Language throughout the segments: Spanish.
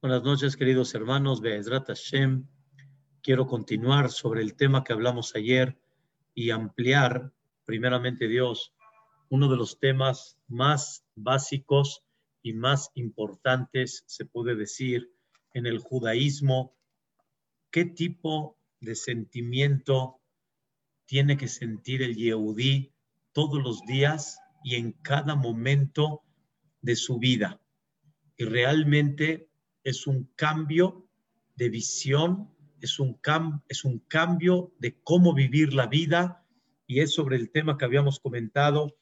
Buenas noches, queridos hermanos. Be'ezrat Hashem. Quiero continuar sobre el tema que hablamos ayer y ampliar, primeramente Dios, uno de los temas más básicos y más importantes, se puede decir, en el judaísmo. ¿Qué tipo de sentimiento tiene que sentir el Yehudí todos los días y en cada momento de su vida? Y realmente es un cambio de visión, es un, es un cambio de cómo vivir la vida. Y es sobre el tema que habíamos comentado,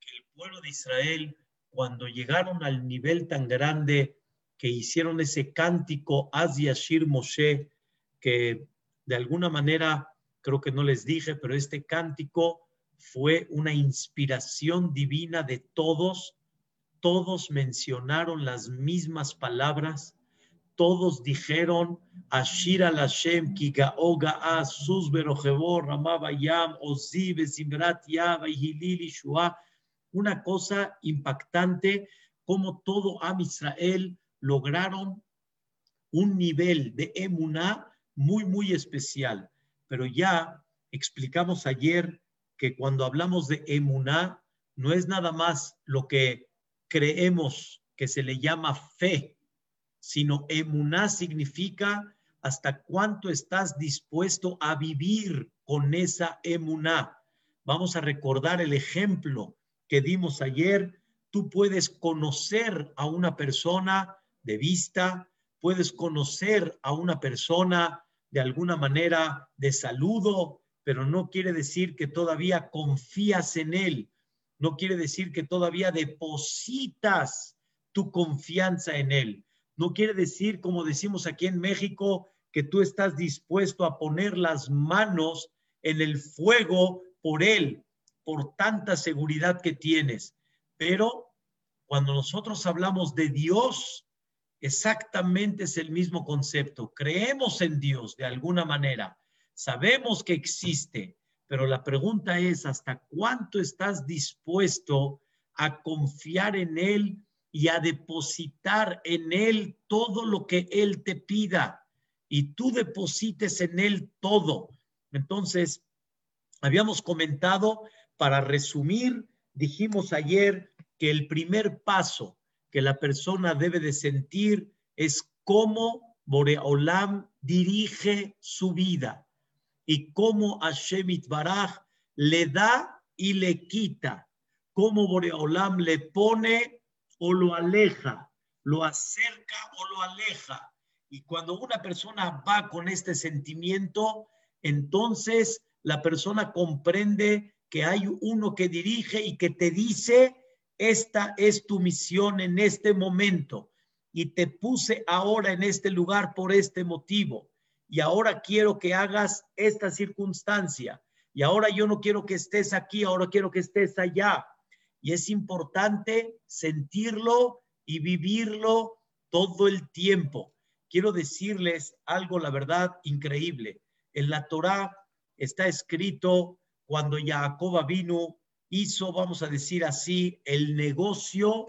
que el pueblo de Israel, cuando llegaron al nivel tan grande que hicieron ese cántico Az Yashir Moshe, que de alguna manera, creo que no les dije, pero este cántico fue una inspiración divina de todos, todos mencionaron las mismas palabras, todos dijeron, Ashir al Hashem, Kigaoga a Sus Berojebor, Ramabayam, Ozi, Besimrat Yaba, Hilili, Shua. Una cosa impactante, como todo Am Israel lograron un nivel de emuná muy, muy especial. Pero ya explicamos ayer que cuando hablamos de emuná, no es nada más lo que creemos que se le llama fe, sino emuná significa hasta cuánto estás dispuesto a vivir con esa emuná. Vamos a recordar el ejemplo que dimos ayer. Tú puedes conocer a una persona de vista, puedes conocer a una persona de alguna manera de saludo, pero no quiere decir que todavía confías en él, no quiere decir que todavía depositas tu confianza en él. No quiere decir, como decimos aquí en México, que tú estás dispuesto a poner las manos en el fuego por Él, por tanta seguridad que tienes. Pero cuando nosotros hablamos de Dios, exactamente es el mismo concepto. Creemos en Dios de alguna manera, sabemos que existe, pero la pregunta es, ¿hasta cuánto estás dispuesto a confiar en Él y a depositar en Él todo lo que Él te pida y tú deposites en Él todo. Entonces, habíamos comentado, para resumir, dijimos ayer que el primer paso que la persona debe de sentir es cómo Boreolam dirige su vida y cómo Hashem Itbaraj le da y le quita, cómo Boreolam le pone o lo aleja, lo acerca o lo aleja. Y cuando una persona va con este sentimiento, entonces la persona comprende que hay uno que dirige y que te dice, esta es tu misión en este momento y te puse ahora en este lugar por este motivo. Y ahora quiero que hagas esta circunstancia. Y ahora yo no quiero que estés aquí, ahora quiero que estés allá y es importante sentirlo y vivirlo todo el tiempo. Quiero decirles algo, la verdad, increíble. En la Torá está escrito cuando Jacob vino, hizo, vamos a decir así, el negocio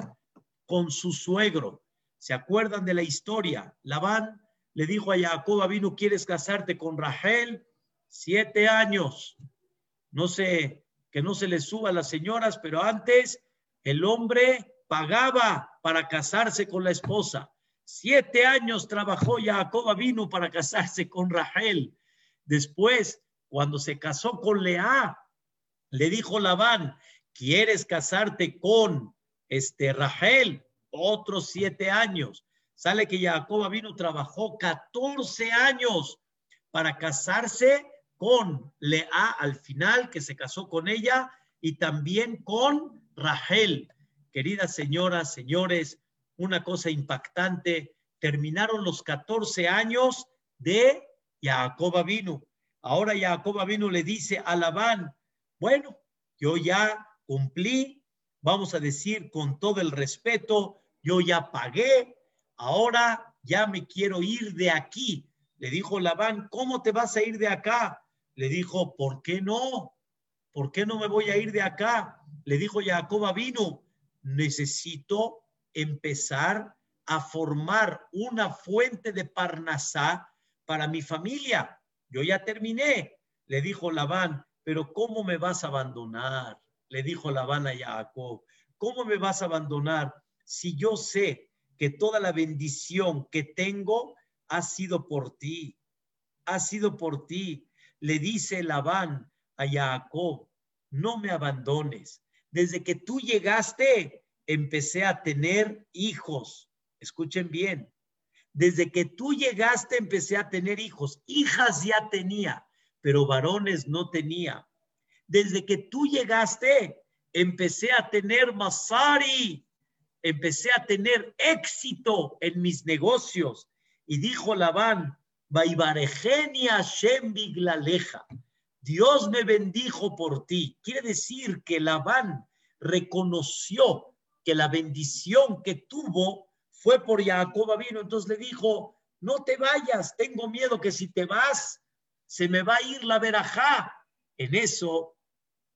con su suegro. ¿Se acuerdan de la historia? Labán le dijo a Jacob vino, ¿quieres casarte con Rachel? Siete años. No sé, que no se le suba a las señoras, pero antes el hombre pagaba para casarse con la esposa. Siete años trabajó Jacob vino para casarse con Rachel. Después, cuando se casó con Lea, le dijo Labán, ¿quieres casarte con este Rachel? Otros siete años. Sale que Jacob vino trabajó 14 años para casarse con Lea al final, que se casó con ella, y también con Rachel. Queridas señoras, señores, una cosa impactante, terminaron los 14 años de Jacob vino. Ahora Jacob vino le dice a Labán, bueno, yo ya cumplí, vamos a decir con todo el respeto, yo ya pagué, ahora ya me quiero ir de aquí. Le dijo Labán, ¿cómo te vas a ir de acá? le dijo, ¿por qué no? ¿Por qué no me voy a ir de acá? Le dijo Jacob vino, necesito empezar a formar una fuente de Parnasá para mi familia. Yo ya terminé, le dijo Labán, pero ¿cómo me vas a abandonar? Le dijo Labán a Jacob, ¿cómo me vas a abandonar si yo sé que toda la bendición que tengo ha sido por ti? Ha sido por ti. Le dice Labán a Jacob, no me abandones. Desde que tú llegaste, empecé a tener hijos. Escuchen bien. Desde que tú llegaste, empecé a tener hijos. Hijas ya tenía, pero varones no tenía. Desde que tú llegaste, empecé a tener masari. Empecé a tener éxito en mis negocios. Y dijo Labán, Shem Dios me bendijo por ti. Quiere decir que Labán reconoció que la bendición que tuvo fue por Jacob vino. Entonces le dijo, no te vayas, tengo miedo que si te vas, se me va a ir la verajá. En eso,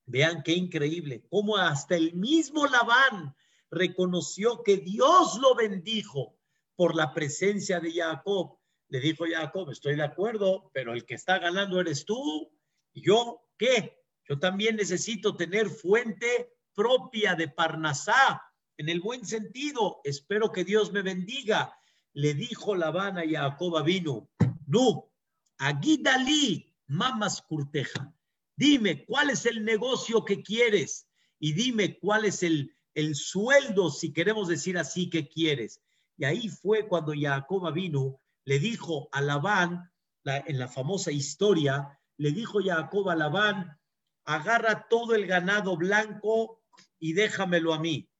vean qué increíble, como hasta el mismo Labán reconoció que Dios lo bendijo por la presencia de Jacob. Le dijo Jacob, estoy de acuerdo, pero el que está ganando eres tú. ¿Yo qué? Yo también necesito tener fuente propia de Parnasá, en el buen sentido. Espero que Dios me bendiga. Le dijo Labán a Jacob vino, no, Aguidalí, mamas curteja. Dime cuál es el negocio que quieres y dime cuál es el, el sueldo, si queremos decir así, que quieres. Y ahí fue cuando Jacob vino, le dijo a Labán, en la famosa historia, le dijo Jacob a Labán, agarra todo el ganado blanco y déjamelo a mí.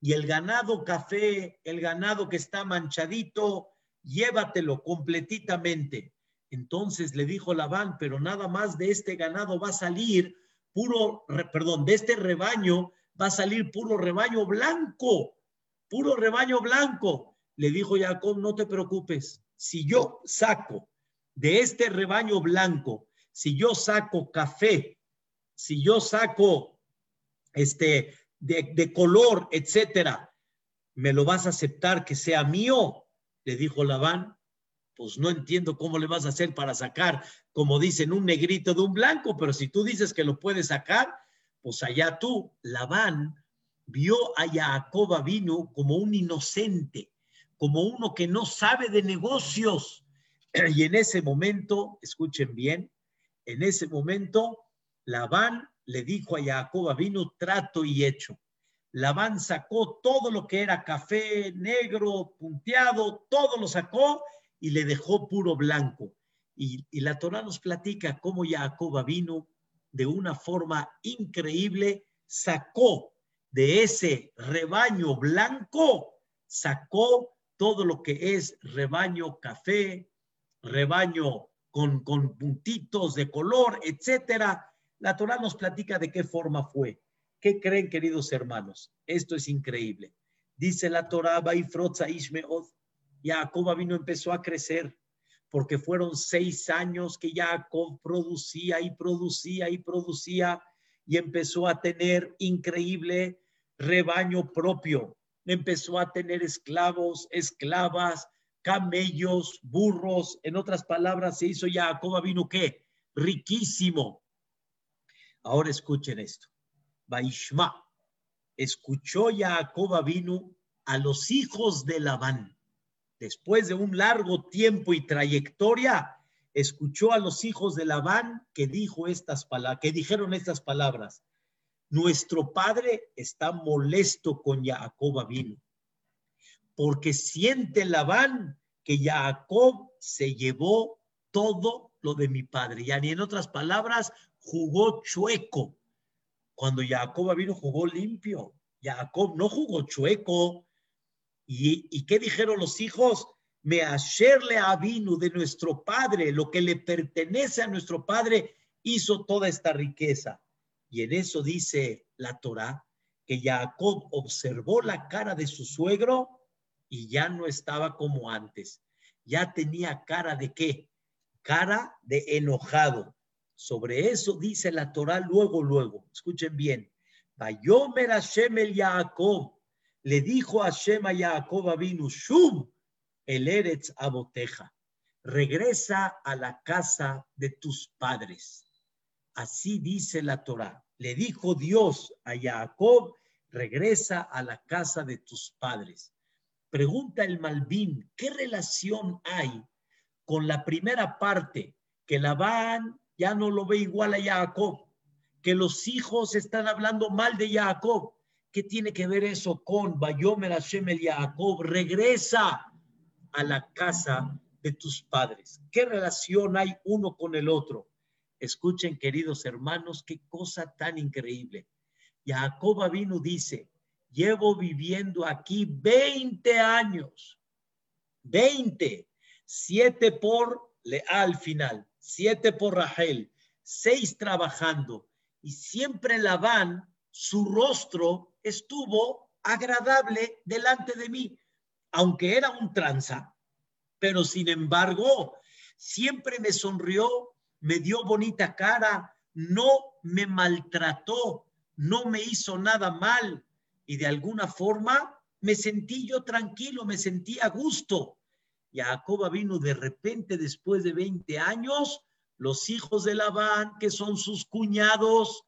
Y el ganado café, el ganado que está manchadito, llévatelo completitamente. Entonces le dijo Labán, pero nada más de este ganado va a salir puro, perdón, de este rebaño va a salir puro rebaño blanco, puro rebaño blanco. Le dijo Jacob, no te preocupes, si yo saco de este rebaño blanco si yo saco café, si yo saco este de, color, etcétera, ¿me lo vas a aceptar que sea mío? Le dijo Labán. Pues no entiendo cómo le vas a hacer para sacar, como dicen, un negrito de un blanco, pero si tú dices que lo puedes sacar, pues allá tú. Labán vio a Jacob vino como un inocente, como uno que no sabe de negocios. Y en ese momento, escuchen bien, en ese momento, Labán le dijo a Jacob, vino trato y hecho. Labán sacó todo lo que era café, negro, punteado, todo lo sacó y le dejó puro blanco. Y, la Torah nos platica cómo Jacob vino de una forma increíble, sacó de ese rebaño blanco, sacó todo lo que es rebaño café, rebaño con, puntitos de color, etcétera. La Torah nos platica de qué forma fue. ¿Qué creen, queridos hermanos? Esto es increíble. Dice la Torah, Ishmeod, Jacob vino, empezó a crecer, porque fueron seis años que Jacob producía y producía y producía, y empezó a tener increíble rebaño propio. Empezó a tener esclavos, esclavas, camellos, burros, en otras palabras, se hizo Jacob vino qué? Riquísimo. Ahora escuchen esto. Baishma escuchó Jacob vino a los hijos de Labán. Después de un largo tiempo y trayectoria, escuchó a los hijos de Labán que dijo estas palabras, que dijeron estas palabras. Nuestro padre está molesto con Jacob vino porque siente Labán que Jacob se llevó todo lo de mi padre. Ya ni en otras palabras, jugó chueco. Cuando Jacob vino, jugó limpio. Jacob no jugó chueco. ¿Y, qué dijeron los hijos? Me asherle a vino de nuestro padre, lo que le pertenece a nuestro padre, hizo toda esta riqueza. Y en eso dice la Torah que Jacob observó la cara de su suegro y ya no estaba como antes. Ya tenía cara de qué? Cara de enojado. Sobre eso dice la Torah luego, luego. Escuchen bien. Vayomer Hashem el Jacob. Le dijo a Shema y a Jacob vino, Shub, el Eretz Aboteja, regresa a la casa de tus padres. Así dice la Torah. Le dijo Dios a Jacob, regresa a la casa de tus padres. Pregunta el Malvin, ¿qué relación hay con la primera parte que Labán ya no lo ve igual a Jacob? Que los hijos están hablando mal de Jacob. ¿Qué tiene que ver eso con Bayomer Hashem el Jacob? Regresa a la casa de tus padres. ¿Qué relación hay uno con el otro? Escuchen, queridos hermanos, qué cosa tan increíble. Jacob vino dice, llevo viviendo aquí 20 años, 20, 7 por Lea al final, 7 por Rahel, 6 trabajando y siempre Labán, su rostro estuvo agradable delante de mí, aunque era un tranza, pero sin embargo, siempre me sonrió, me dio bonita cara, no me maltrató, no me hizo nada mal y de alguna forma me sentí yo tranquilo, me sentí a gusto. Jacob vino de repente después de 20 años, los hijos de Labán, que son sus cuñados,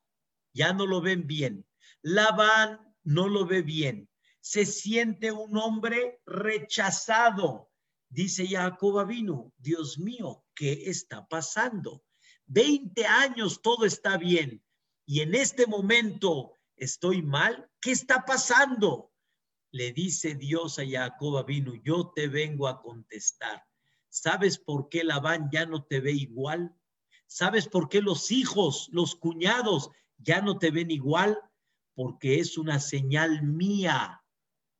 ya no lo ven bien. Labán no lo ve bien. Se siente un hombre rechazado. Dice Jacob vino, Dios mío, ¿qué está pasando? 20 años todo está bien y en este momento estoy mal. ¿Qué está pasando? Le dice Dios a Jacob vino, yo te vengo a contestar. ¿Sabes por qué Labán ya no te ve igual? ¿Sabes por qué los hijos, los cuñados ya no te ven igual? Porque es una señal mía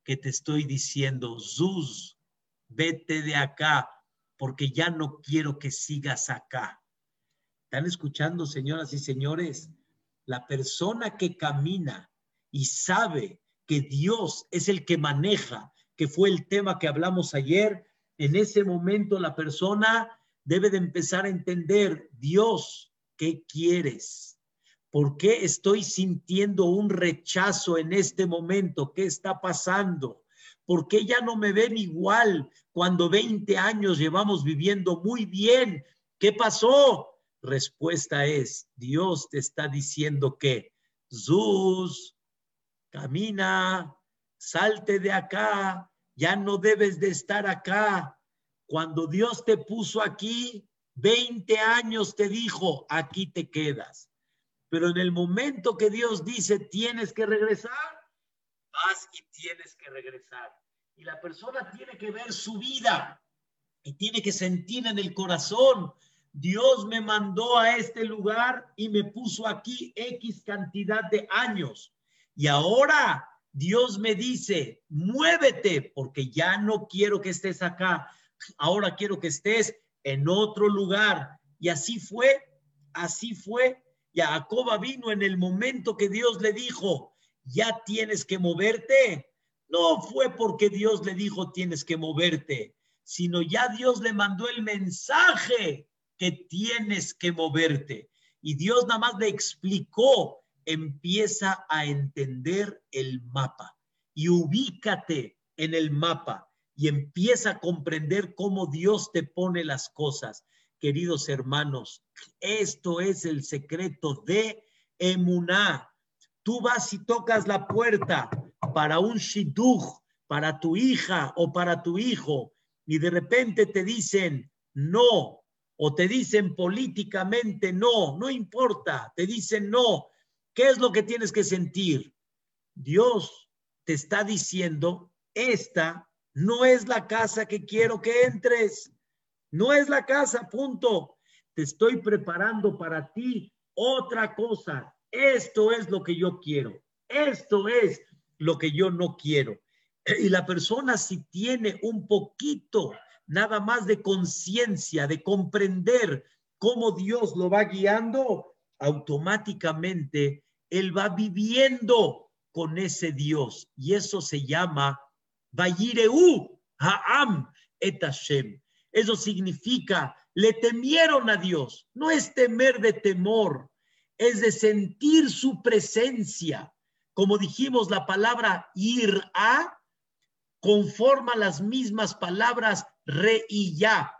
que te estoy diciendo, Zuz, vete de acá, porque ya no quiero que sigas acá. ¿Están escuchando, señoras y señores? La persona que camina y sabe que Dios es el que maneja, que fue el tema que hablamos ayer, en ese momento la persona debe de empezar a entender, Dios, ¿qué quieres? ¿Por qué estoy sintiendo un rechazo en este momento? ¿Qué está pasando? ¿Por qué ya no me ven igual cuando 20 años llevamos viviendo muy bien? ¿Qué pasó? Respuesta es, Dios te está diciendo que, Zuz, camina, salte de acá, ya no debes de estar acá. Cuando Dios te puso aquí, 20 años te dijo, aquí te quedas. Pero en el momento que Dios dice, tienes que regresar, vas y tienes que regresar. Y la persona tiene que ver su vida y tiene que sentir en el corazón Dios me mandó a este lugar y me puso aquí X cantidad de años. Y ahora Dios me dice, muévete porque ya no quiero que estés acá. Ahora quiero que estés en otro lugar. Y así fue, así fue. Jacoba vino en el momento que Dios le dijo, ya tienes que moverte. No fue porque Dios le dijo tienes que moverte, sino ya Dios le mandó el mensaje que tienes que moverte. Y Dios nada más le explicó, empieza a entender el mapa y ubícate en el mapa y empieza a comprender cómo Dios te pone las cosas. Queridos hermanos, esto es el secreto de Emuná. Tú vas y tocas la puerta para un shidduch, para tu hija o para tu hijo, y de repente te dicen, no, o te dicen políticamente no, no importa, te dicen no. ¿Qué es lo que tienes que sentir? Dios te está diciendo, esta no es la casa que quiero que entres. No es la casa, punto. Te estoy preparando para ti otra cosa. Esto es lo que yo quiero. Esto es lo que yo no quiero. Y la persona si tiene un poquito nada más de conciencia, de comprender cómo Dios lo va guiando, automáticamente él va viviendo con ese Dios. Y eso se llama Vayireu Ha'am et Hashem. Eso significa, le temieron a Dios. No es temer de temor, es de sentir su presencia. Como dijimos, la palabra ir a conforma las mismas palabras re y ya.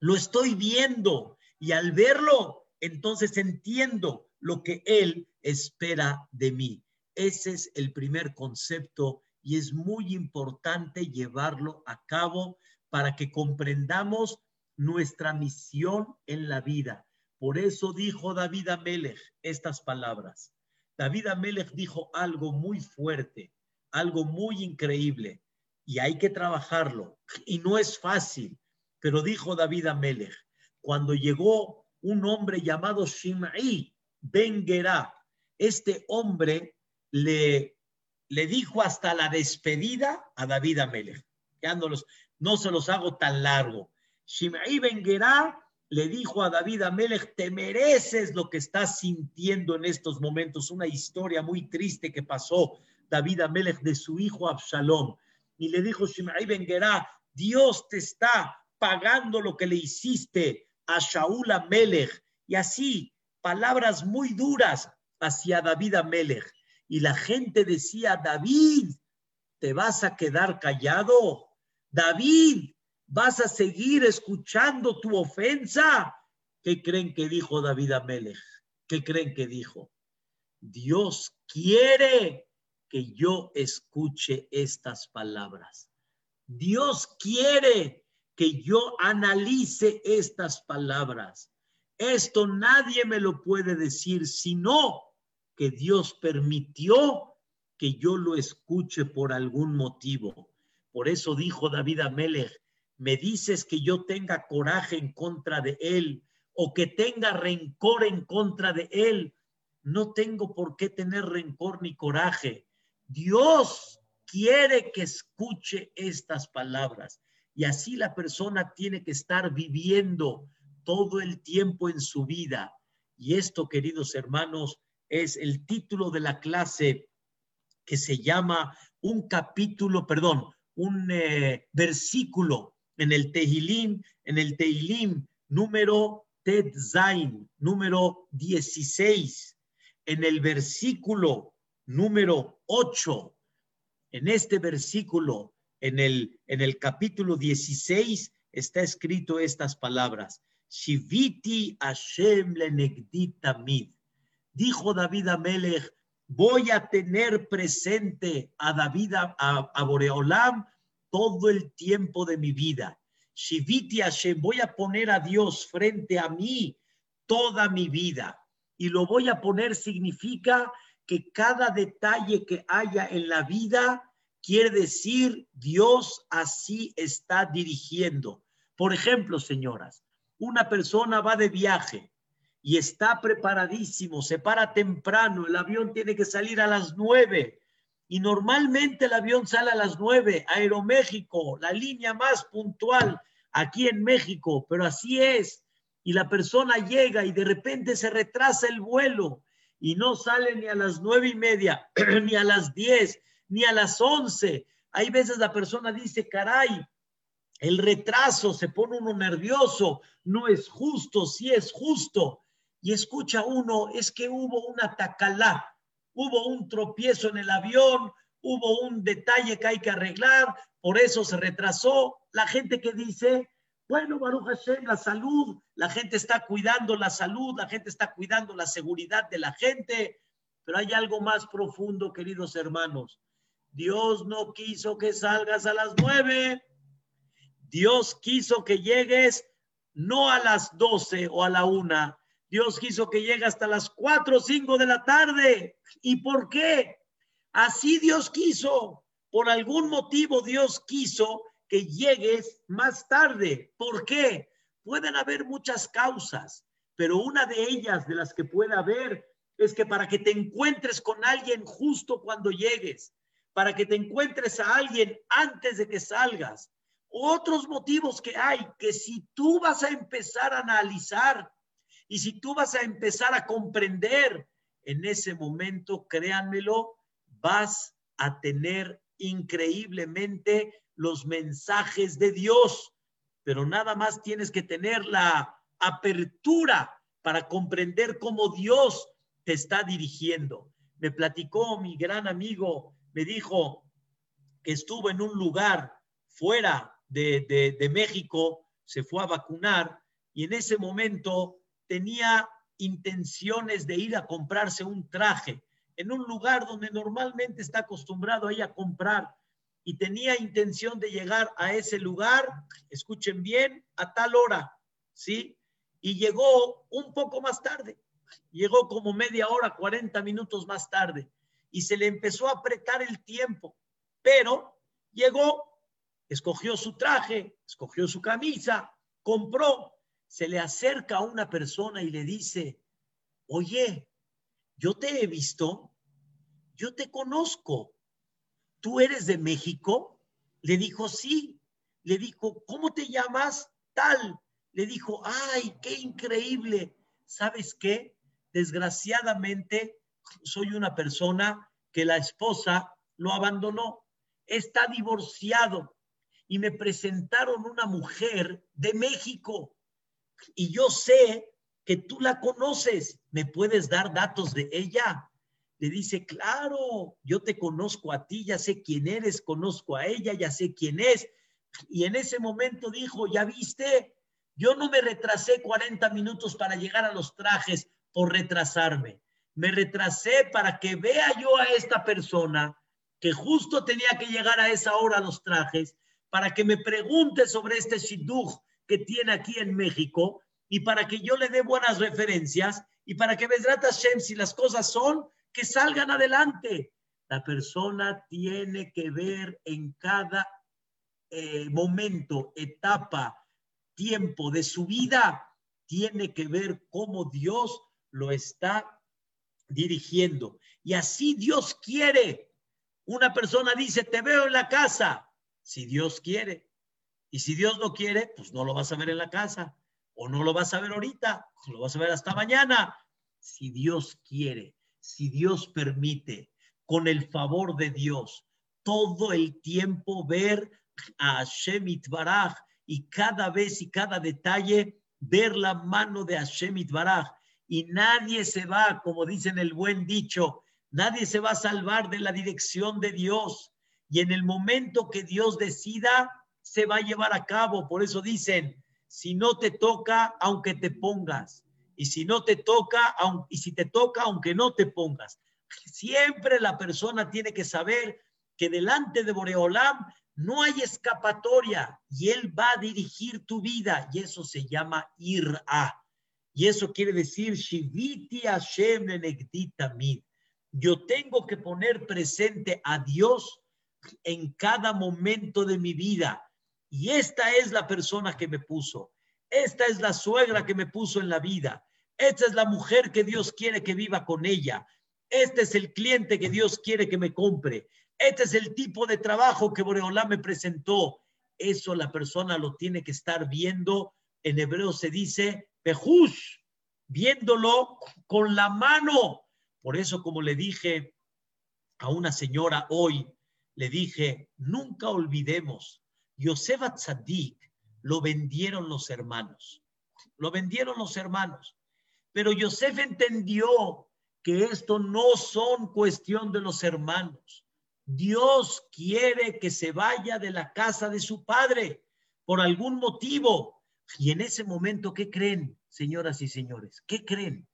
Lo estoy viendo y al verlo, entonces entiendo lo que Él espera de mí. Ese es el primer concepto y es muy importante llevarlo a cabo para que comprendamos nuestra misión en la vida. Por eso dijo David Amelech estas palabras. David Amelech dijo algo muy fuerte, algo muy increíble, y hay que trabajarlo. Y no es fácil, pero dijo David Amelech, cuando llegó un hombre llamado Shimei Ben Gerá, este hombre le, le dijo hasta la despedida a David Amelech. Ya no, se los hago tan largo. Shimei Ben le dijo a David Amelech, te mereces lo que estás sintiendo en estos momentos. Una historia muy triste que pasó David Amelech de su hijo Absalom. Y le dijo Shimei Ben Dios te está pagando lo que le hiciste a Shaul Amelech. Y así, palabras muy duras hacia David Amelech. Y la gente decía, David, ¿te vas a quedar callado? David, ¿vas a seguir escuchando tu ofensa? ¿Qué creen que dijo David Amelech? ¿Qué creen que dijo? Dios quiere que yo escuche estas palabras. Dios quiere que yo analice estas palabras. Esto nadie me lo puede decir, sino que Dios permitió que yo lo escuche por algún motivo. Por eso dijo David Amelech, me dices que yo tenga coraje en contra de él o que tenga rencor en contra de él. No tengo por qué tener rencor ni coraje. Dios quiere que escuche estas palabras. Y así la persona tiene que estar viviendo todo el tiempo en su vida. Y esto, queridos hermanos, es el título de la clase que se llama un capítulo, perdón, un eh, versículo en el Tehilim, en el Tehilim número Ted Zain, número 16, en el versículo número 8, en este versículo, en el, en el capítulo 16, está escrito estas palabras. Shiviti Hashem mid. Dijo David Amelech, voy a tener presente a David, a, Boreolam, todo el tiempo de mi vida. Shiviti Hashem, voy a poner a Dios frente a mí toda mi vida. Y lo voy a poner significa que cada detalle que haya en la vida quiere decir Dios así está dirigiendo. Por ejemplo, señoras, una persona va de viaje y está preparadísimo, se para temprano, el avión tiene que salir a las nueve y normalmente el avión sale a las nueve, Aeroméxico, la línea más puntual aquí en México, pero así es. Y la persona llega y de repente se retrasa el vuelo y no sale ni a las nueve y media, ni a las diez, ni a las once. Hay veces la persona dice, caray, el retraso se pone uno nervioso, no es justo, sí es justo y escucha uno, es que hubo una tacalá, hubo un tropiezo en el avión, hubo un detalle que hay que arreglar, por eso se retrasó. La gente que dice, bueno, Baruch Hashem, la salud, la gente está cuidando la salud, la gente está cuidando la seguridad de la gente, pero hay algo más profundo, queridos hermanos. Dios no quiso que salgas a las nueve. Dios quiso que llegues no a las doce o a la una, Dios quiso que llegue hasta las 4 o 5 de la tarde. ¿Y por qué? Así Dios quiso. Por algún motivo Dios quiso que llegues más tarde. ¿Por qué? Pueden haber muchas causas, pero una de ellas de las que puede haber es que para que te encuentres con alguien justo cuando llegues, para que te encuentres a alguien antes de que salgas. Otros motivos que hay, que si tú vas a empezar a analizar y si tú vas a empezar a comprender en ese momento, créanmelo, vas a tener increíblemente los mensajes de Dios, pero nada más tienes que tener la apertura para comprender cómo Dios te está dirigiendo. me platicó mi gran amigo, me dijo que estuvo en un lugar fuera de, de México, se fue a vacunar y en ese momento tenía intenciones de ir a comprarse un traje en un lugar donde normalmente está acostumbrado a a comprar y tenía intención de llegar a ese lugar, escuchen bien, a tal hora, ¿sí? Y llegó un poco más tarde, llegó como media hora, 40 minutos más tarde, y se le empezó a apretar el tiempo, pero llegó, escogió su traje, escogió su camisa, compró, se le acerca a una persona y le dice, oye, yo te he visto, yo te conozco, ¿tú eres de México? Le dijo, sí. Le dijo, ¿cómo te llamas? Tal. Le dijo, ay, qué increíble. ¿Sabes qué? Desgraciadamente, soy una persona que la esposa lo abandonó. Está divorciado. Y me presentaron una mujer de México. Y yo sé que tú la conoces. ¿Me puedes dar datos de ella? le dice, claro, yo te conozco a ti, ya sé quién eres, conozco a ella, ya sé quién es. Y en ese momento dijo, ya viste, yo no me retrasé 40 minutos para llegar a los trajes por retrasarme. Me retrasé para que vea yo a esta persona que justo tenía que llegar a esa hora a los trajes, para que me pregunte sobre este shidduch que tiene aquí en México y para que yo le dé buenas referencias y para que Besrat Hashem, si las cosas son, que salgan adelante. La persona tiene que ver en cada eh, momento, etapa, tiempo de su vida, tiene que ver cómo Dios lo está dirigiendo. Y así Dios quiere. Una persona dice, te veo en la casa, si Dios quiere. Y si Dios no quiere, pues no lo vas a ver en la casa. O no lo vas a ver ahorita, lo vas a ver hasta mañana. Si Dios quiere si Dios permite, con el favor de Dios, todo el tiempo ver a Hashem Itbaraj y cada vez y cada detalle ver la mano de Hashem Itbaraj. Y nadie se va, como dicen el buen dicho, nadie se va a salvar de la dirección de Dios. Y en el momento que Dios decida, se va a llevar a cabo. Por eso dicen, si no te toca, aunque te pongas y si no te toca, y si te toca, aunque no te pongas. Siempre la persona tiene que saber que delante de Boreolam no hay escapatoria y él va a dirigir tu vida y eso se llama ir a. Y eso quiere decir Shiviti Hashem Yo tengo que poner presente a Dios en cada momento de mi vida. Y esta es la persona que me puso. Esta es la suegra que me puso en la vida. Esta es la mujer que Dios quiere que viva con ella. Este es el cliente que Dios quiere que me compre. Este es el tipo de trabajo que Boreolá me presentó. Eso la persona lo tiene que estar viendo. En hebreo se dice pejush, viéndolo con la mano. Por eso, como le dije a una señora hoy, le dije, nunca olvidemos, Yosef Tzadik lo vendieron los hermanos. Lo vendieron los hermanos. Pero Yosef entendió que esto no son cuestión de los hermanos. Dios quiere que se vaya de la casa de su padre por algún motivo. Y en ese momento, ¿qué creen, señoras y señores? ¿Qué creen?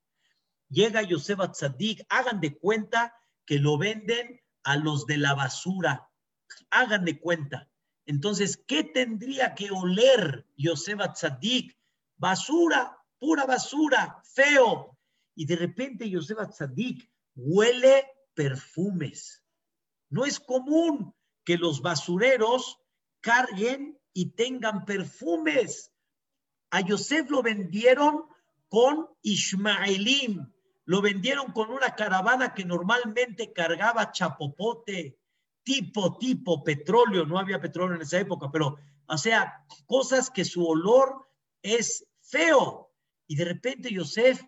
Llega Yosef a Tzadik, hagan de cuenta que lo venden a los de la basura. Hagan de cuenta. Entonces, ¿qué tendría que oler Yosef Tzadik? Basura, pura basura, feo. Y de repente Yosef Tzadik huele perfumes. No es común que los basureros carguen y tengan perfumes. A Yosef lo vendieron con Ismaelim, lo vendieron con una caravana que normalmente cargaba chapopote, tipo, tipo, petróleo, no había petróleo en esa época, pero, o sea, cosas que su olor es feo. Y de repente Yosef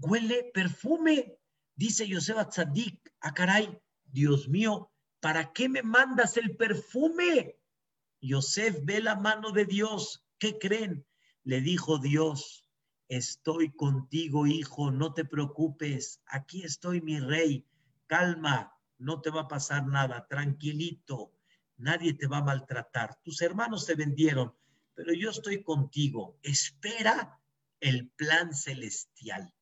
huele perfume. Dice Yosef a ah, caray, Dios mío, ¿para qué me mandas el perfume? Yosef ve la mano de Dios. ¿Qué creen? Le dijo Dios, estoy contigo, hijo, no te preocupes, aquí estoy mi rey, calma, no te va a pasar nada, tranquilito, nadie te va a maltratar. Tus hermanos te vendieron, pero yo estoy contigo. Espera el plan celestial.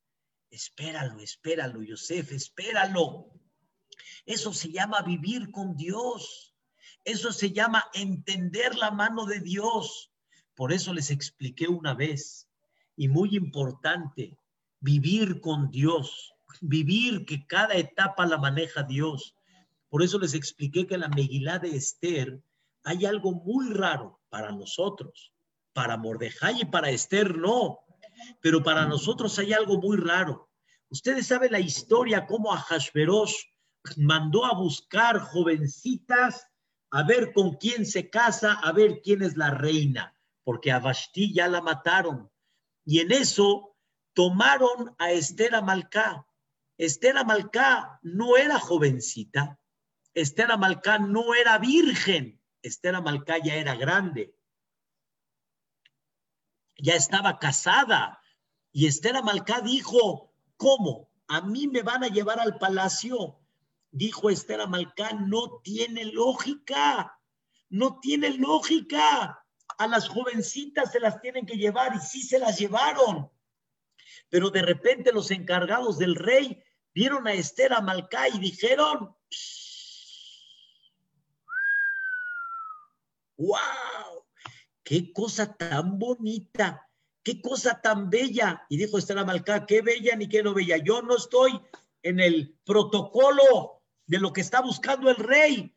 Espéralo, espéralo, Yosef, espéralo. Eso se llama vivir con Dios. Eso se llama entender la mano de Dios. Por eso les expliqué una vez, y muy importante, vivir con Dios, vivir que cada etapa la maneja Dios. Por eso les expliqué que en la Megilá de Esther hay algo muy raro para nosotros. Para Mordejai y para Esther no, pero para nosotros hay algo muy raro. Ustedes saben la historia cómo a Hashverosh mandó a buscar jovencitas a ver con quién se casa, a ver quién es la reina, porque a Vashti ya la mataron. Y en eso tomaron a Esther Amalcá. Esther Amalcá no era jovencita, Esther Amalcá no era virgen, Esther Amalcá ya era grande, ya estaba casada. Y Esther Amalcá dijo, ¿cómo? ¿A mí me van a llevar al palacio? Dijo Esther Amalcá, no tiene lógica, no tiene lógica. A las jovencitas se las tienen que llevar y sí se las llevaron. Pero de repente los encargados del rey vieron a Esther Amalcá y dijeron, ¡Wow! ¡Qué cosa tan bonita! ¡Qué cosa tan bella! Y dijo Esther Amalcá, qué bella ni qué no bella. Yo no estoy en el protocolo de lo que está buscando el rey.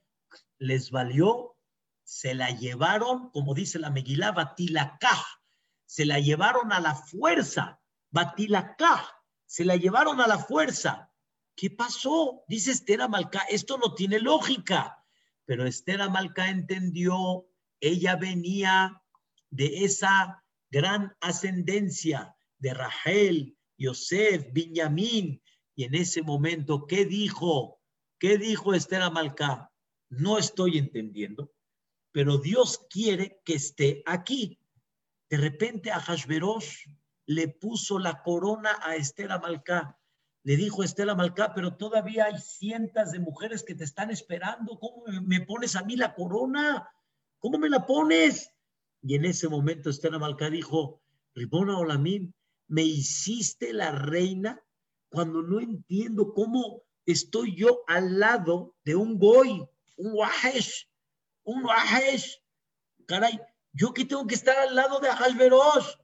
Les valió, se la llevaron, como dice la Megilá, Batilacá. Se la llevaron a la fuerza. Batilacá. Se la llevaron a la fuerza. ¿Qué pasó? Dice Esther Amalcá, esto no tiene lógica. Pero Esther Amalcá entendió ella venía de esa gran ascendencia de Rahel, Yosef, Benjamín. Y en ese momento, ¿qué dijo? ¿Qué dijo Esther Amalcá? No estoy entendiendo, pero Dios quiere que esté aquí. De repente a Hashverosh le puso la corona a Esther Amalcá. Le dijo Esther Amalcá, pero todavía hay cientos de mujeres que te están esperando. ¿Cómo me pones a mí la corona? ¿Cómo me la pones? Y en ese momento Esther Amalcá dijo, Ribona Olamim, me hiciste la reina cuando no entiendo cómo estoy yo al lado de un goy, un wahesh, un wahesh. Caray, yo que tengo que estar al lado de Ahasverosh.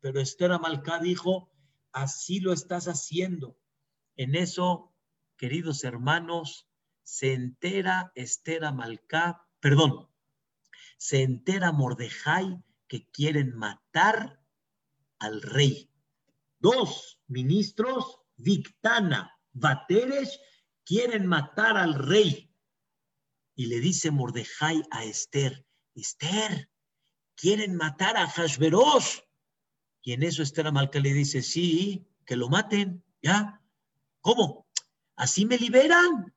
Pero Esther Amalcá dijo, así lo estás haciendo. En eso, queridos hermanos, se entera Esther Amalcá, perdón, se entera Mordejai que quieren matar al rey. Dos ministros, Victana, Bateres, quieren matar al rey. Y le dice Mordejai a Esther, Esther, quieren matar a Hashverosh. Y en eso Esther Amalca le dice, sí, que lo maten, ¿ya? ¿Cómo? ¿Así me liberan?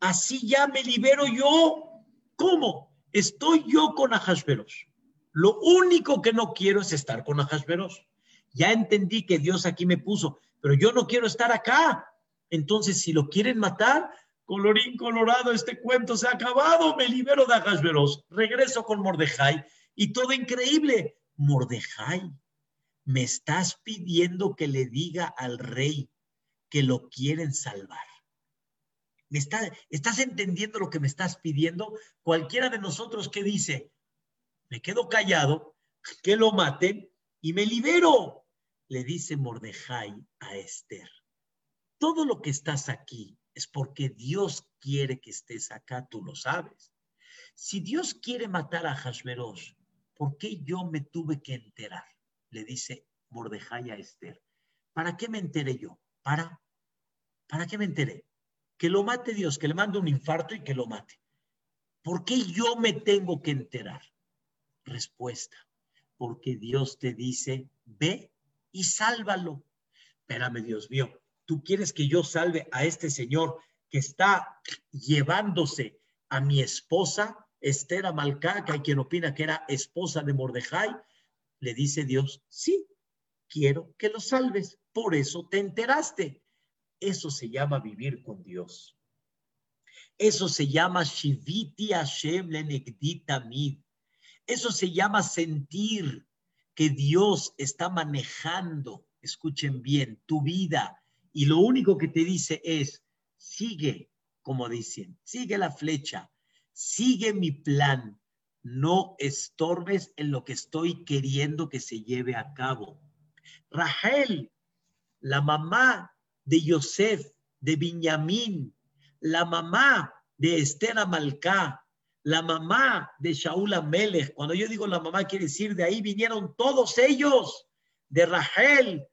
¿Así ya me libero yo? ¿Cómo? Estoy yo con Ahasveros. Lo único que no quiero es estar con Ahasveros. Ya entendí que Dios aquí me puso, pero yo no quiero estar acá. Entonces, si lo quieren matar, colorín colorado, este cuento se ha acabado, me libero de Ahasveros, regreso con Mordejai y todo increíble. Mordejai, me estás pidiendo que le diga al rey que lo quieren salvar. ¿Me ¿Estás entendiendo lo que me estás pidiendo? Cualquiera de nosotros que dice, me quedo callado, que lo maten y me libero, le dice Mordejai a Esther. Todo lo que estás aquí es porque Dios quiere que estés acá, tú lo sabes. Si Dios quiere matar a Hashverosh, ¿por qué yo me tuve que enterar? Le dice Mordejai a Esther. ¿Para qué me enteré yo? ¿Para? ¿Para qué me enteré? que lo mate Dios, que le mande un infarto y que lo mate. ¿Por qué yo me tengo que enterar? Respuesta, porque Dios te dice, ve y sálvalo. Espérame, Dios mío, ¿tú quieres que yo salve a este señor que está llevándose a mi esposa, Esther Amalcá, que hay quien opina que era esposa de Mordejai? Le dice Dios, sí, quiero que lo salves. Por eso te enteraste. Eso se llama vivir con Dios. Eso se llama Shiviti Hashem Lenegditamid. Eso se llama sentir que Dios está manejando, escuchen bien, tu vida. Y lo único que te dice es, sigue, como dicen, sigue la flecha, sigue mi plan, no estorbes en lo que estoy queriendo que se lleve a cabo. Rachel, la mamá de Yosef, de Benjamín, la mamá de Esther Amalcá, la mamá de Shaul Amelech. Cuando yo digo la mamá, quiere decir de ahí vinieron todos ellos, de Rachel.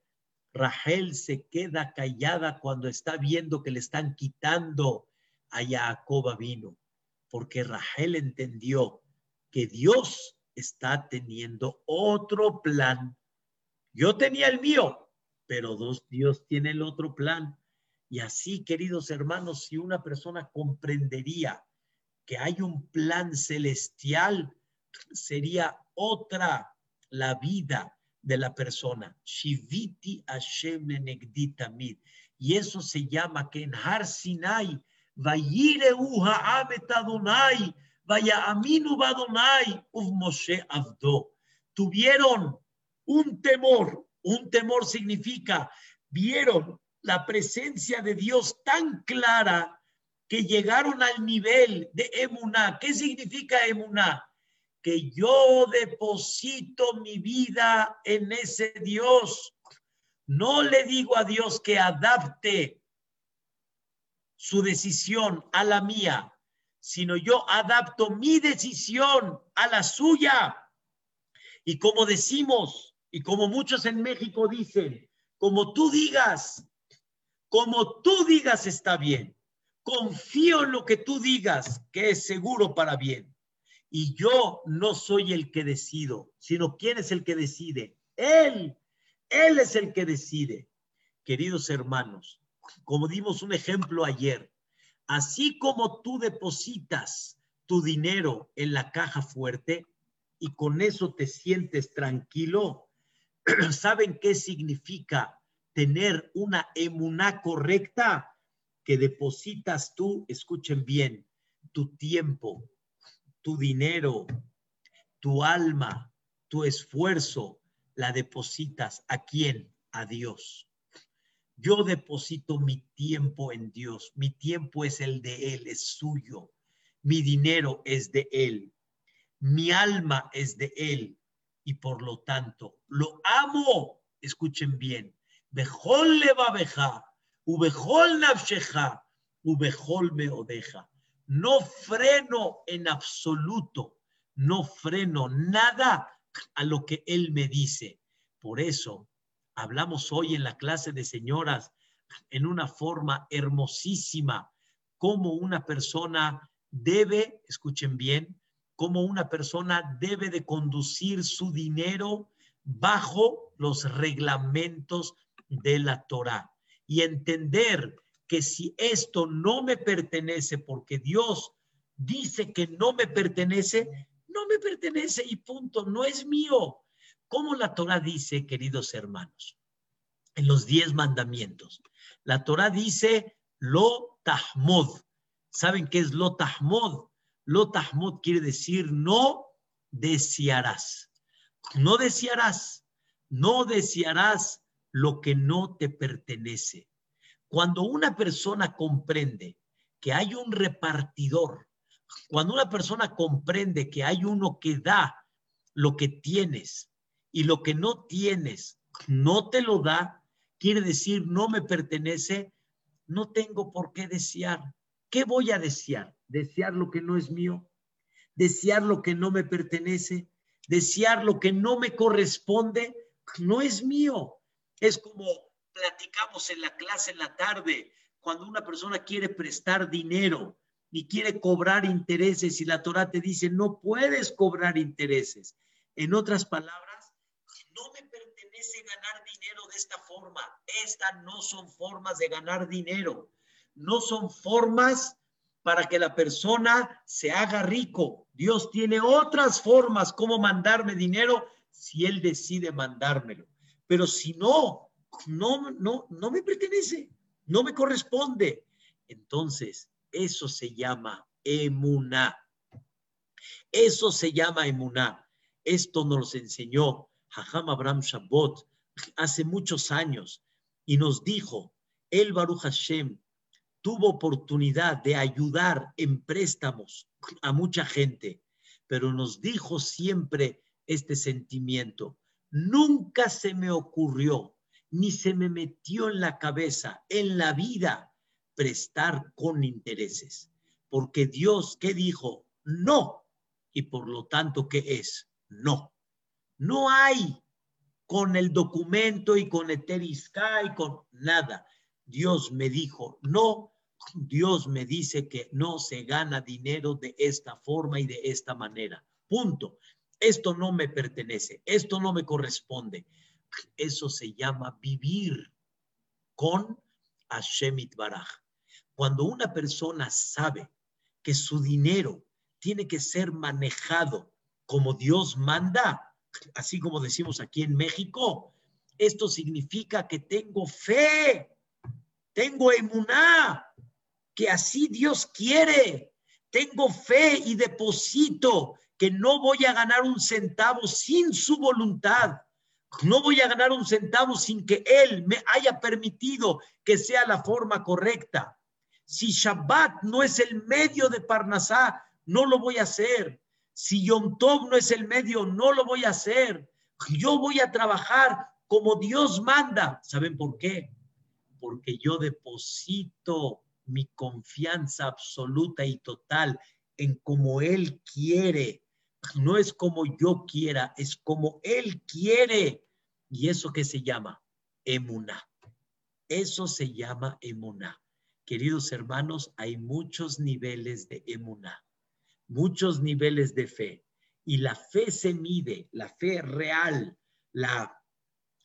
Rachel se queda callada cuando está viendo que le están quitando a Jacob vino, porque Rachel entendió que Dios está teniendo otro plan. Yo tenía el mío, pero Dios tiene el otro plan. Y así, queridos hermanos, si una persona comprendería que hay un plan celestial, sería otra la vida de la persona. Shiviti Hashem Y eso se llama que en Har Sinai, Vayire Uha Vaya Aminu Badonai, Uf Moshe Avdo. Tuvieron un temor. Un temor significa, vieron la presencia de Dios tan clara que llegaron al nivel de emuná. ¿Qué significa emuná? Que yo deposito mi vida en ese Dios. No le digo a Dios que adapte su decisión a la mía, sino yo adapto mi decisión a la suya. Y como decimos, y como muchos en México dicen, como tú digas, como tú digas está bien. Confío en lo que tú digas, que es seguro para bien. Y yo no soy el que decido, sino quién es el que decide. Él, Él es el que decide. Queridos hermanos, como dimos un ejemplo ayer, así como tú depositas tu dinero en la caja fuerte y con eso te sientes tranquilo, ¿saben qué significa tener una emuná correcta que depositas tú, escuchen bien, tu tiempo, tu dinero, tu alma, tu esfuerzo, la depositas a quién? A Dios. Yo deposito mi tiempo en Dios. Mi tiempo es el de Él, es suyo. Mi dinero es de Él. Mi alma es de Él. Y por lo tanto, lo amo. Escuchen bien. Bejol levabeja, ubejol nafsheja, ubejol meodeja. No freno en absoluto, no freno nada a lo que él me dice. Por eso hablamos hoy en la clase de señoras en una forma hermosísima, cómo una persona debe, escuchen bien, cómo una persona debe de conducir su dinero bajo los reglamentos de la Torah y entender que si esto no me pertenece porque Dios dice que no me pertenece, no me pertenece y punto, no es mío. Como la Torah dice, queridos hermanos, en los diez mandamientos, la Torah dice lo tahmod. ¿Saben qué es lo tahmod? Lo tahmod quiere decir no desearás. No desearás. No desearás lo que no te pertenece. Cuando una persona comprende que hay un repartidor, cuando una persona comprende que hay uno que da lo que tienes y lo que no tienes no te lo da, quiere decir no me pertenece, no tengo por qué desear. ¿Qué voy a desear? ¿Desear lo que no es mío? ¿Desear lo que no me pertenece? ¿Desear lo que no me corresponde? No es mío. Es como platicamos en la clase en la tarde, cuando una persona quiere prestar dinero y quiere cobrar intereses y la Torah te dice, no puedes cobrar intereses. En otras palabras, no me pertenece ganar dinero de esta forma. Estas no son formas de ganar dinero. No son formas para que la persona se haga rico. Dios tiene otras formas como mandarme dinero si Él decide mandármelo. pero si no, no, no, no me pertenece, no me corresponde. Entonces, eso se llama emuná. Eso se llama emuná. Esto nos enseñó Hajam Abraham Shabbat hace muchos años y nos dijo, el Baruch Hashem tuvo oportunidad de ayudar en préstamos a mucha gente, pero nos dijo siempre este sentimiento. Nunca se me ocurrió, ni se me metió en la cabeza, en la vida, prestar con intereses. Porque Dios, ¿qué dijo? No. Y por lo tanto, ¿qué es? No. No hay con el documento y con Eterisca y con nada. Dios me dijo, no, Dios me dice que no se gana dinero de esta forma y de esta manera. Punto. Esto no me pertenece, esto no me corresponde. Eso se llama vivir con Hashemit Baraj. Cuando una persona sabe que su dinero tiene que ser manejado como Dios manda, así como decimos aquí en México, esto significa que tengo fe, tengo emuná, que así Dios quiere. Tengo fe y deposito que no voy a ganar un centavo sin su voluntad. No voy a ganar un centavo sin que Él me haya permitido que sea la forma correcta. Si Shabbat no es el medio de Parnasá, no lo voy a hacer. Si Yom Tov no es el medio, no lo voy a hacer. Yo voy a trabajar como Dios manda. ¿Saben por qué? Porque yo deposito mi confianza absoluta y total en como Él quiere. No es como yo quiera, es como Él quiere. ¿Y eso qué se llama? Emuná. Eso se llama emuná. Queridos hermanos, hay muchos niveles de emuná muchos niveles de fe. Y la fe se mide, la fe real, la,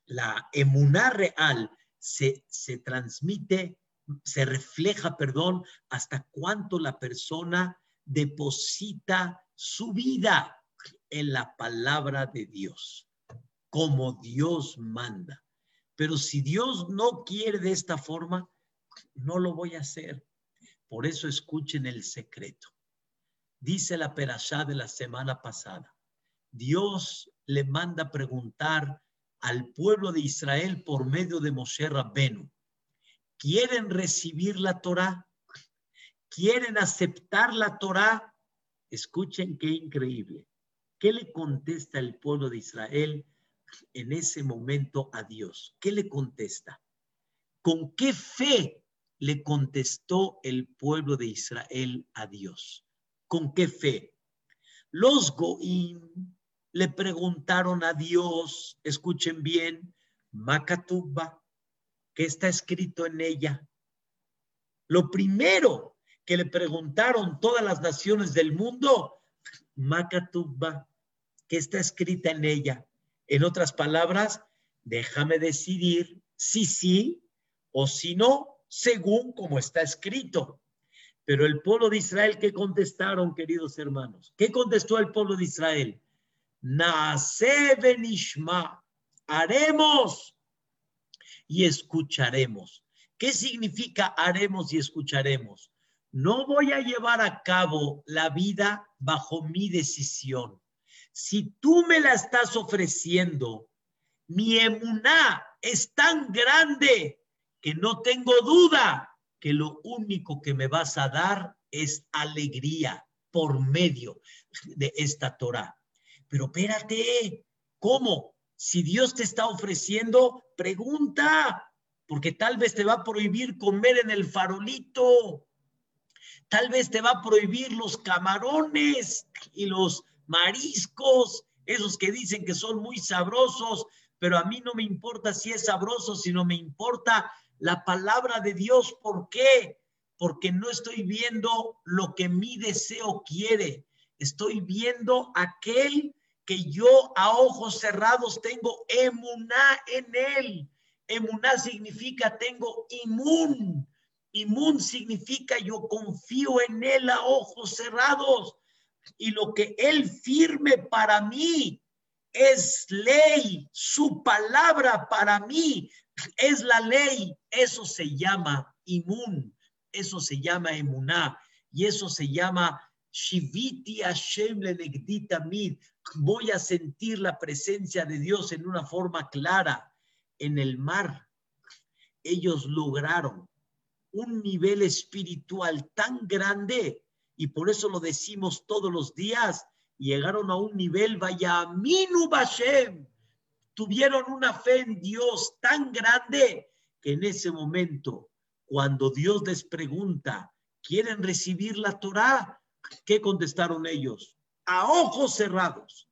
la emuná real se, se transmite, se refleja, perdón, hasta cuánto la persona deposita su vida en la palabra de Dios, como Dios manda. Pero si Dios no quiere de esta forma, no lo voy a hacer. Por eso escuchen el secreto. Dice la perashá de la semana pasada. Dios le manda preguntar al pueblo de Israel por medio de Moshe Rabbenu. ¿Quieren recibir la Torá? ¿Quieren aceptar la Torá? Escuchen qué increíble. ¿Qué le contesta el pueblo de Israel en ese momento a Dios? ¿Qué le contesta? ¿Con qué fe le contestó el pueblo de Israel a Dios? ¿Con qué fe? Los Goim le preguntaron a Dios, escuchen bien, Makatuba, ¿qué está escrito en ella? Lo primero que le preguntaron todas las naciones del mundo, Makatuba, ¿qué está escrita en ella? En otras palabras, déjame decidir si sí o si no, según como está escrito. Pero el pueblo de Israel, ¿qué contestaron, queridos hermanos? ¿Qué contestó el pueblo de Israel? Nace benishma, haremos y escucharemos. ¿Qué significa haremos y escucharemos? No voy a llevar a cabo la vida bajo mi decisión. Si tú me la estás ofreciendo, mi emuná es tan grande que no tengo duda que lo único que me vas a dar es alegría por medio de esta Torah. Pero espérate, ¿cómo? Si Dios te está ofreciendo, pregunta, porque tal vez te va a prohibir comer en el farolito, tal vez te va a prohibir los camarones y los mariscos, esos que dicen que son muy sabrosos, pero a mí no me importa si es sabroso, sino me importa la palabra de Dios. ¿Por qué? Porque no estoy viendo lo que mi deseo quiere. Estoy viendo aquel que yo a ojos cerrados tengo emuná en él. Emuná significa tengo inmun. Inmun significa yo confío en él a ojos cerrados. Y lo que él firme para mí, es ley, su palabra para mí es la ley. Eso se llama imun, eso se llama emuná y eso se llama shiviti Hashem mid. Voy a sentir la presencia de Dios en una forma clara en el mar. Ellos lograron un nivel espiritual tan grande y por eso lo decimos todos los días. Llegaron a un nivel, vaya, Minu Bashem. Tuvieron una fe en Dios tan grande que en ese momento, cuando Dios les pregunta, ¿quieren recibir la Torah? ¿Qué contestaron ellos? A ojos cerrados.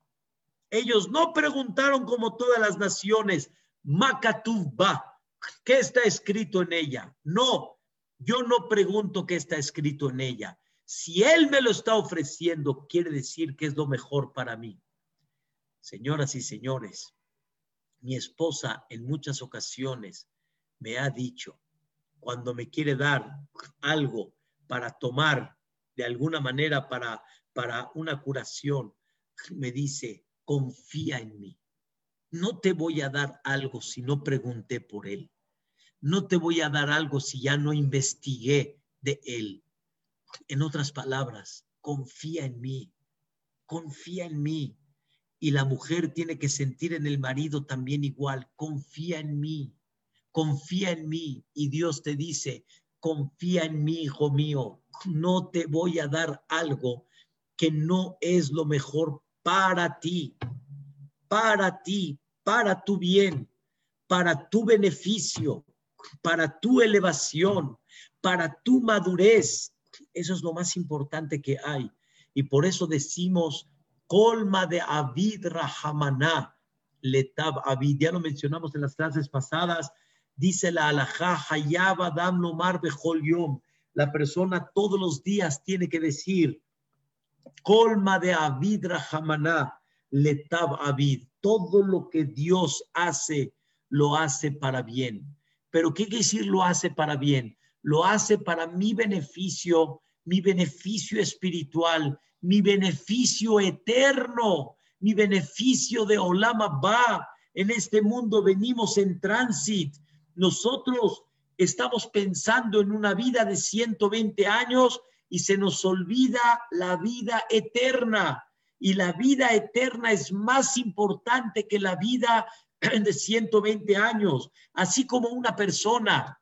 Ellos no preguntaron como todas las naciones, Makatubba, ¿qué está escrito en ella? No, yo no pregunto qué está escrito en ella. Si Él me lo está ofreciendo, quiere decir que es lo mejor para mí. Señoras y señores, mi esposa en muchas ocasiones me ha dicho, cuando me quiere dar algo para tomar de alguna manera para, para una curación, me dice, confía en mí. No te voy a dar algo si no pregunté por él no te voy a dar algo si ya no investigué de él. En otras palabras, confía en mí, confía en mí. Y la mujer tiene que sentir en el marido también igual, confía en mí, confía en mí. Y Dios te dice, confía en mí, hijo mío, no te voy a dar algo que no es lo mejor para ti, para ti, para tu bien, para tu beneficio para tu elevación, para tu madurez. Eso es lo más importante que hay. Y por eso decimos, colma de Avid Rahamaná, letab Avid. Ya lo mencionamos en las clases pasadas. Dice la alajá, Hayab Adam Nomar Yom. La persona todos los días tiene que decir, colma de Avid Rahamaná, letab Avid. Todo lo que Dios hace, lo hace para bien. Pero ¿qué quiere decir lo hace para bien? Lo hace para mi beneficio, mi beneficio espiritual, mi beneficio eterno, mi beneficio de Olama Ba. En este mundo venimos en tránsito. Nosotros estamos pensando en una vida de 120 años y se nos olvida la vida eterna. Y la vida eterna es más importante que la vida de 120 años, así como una persona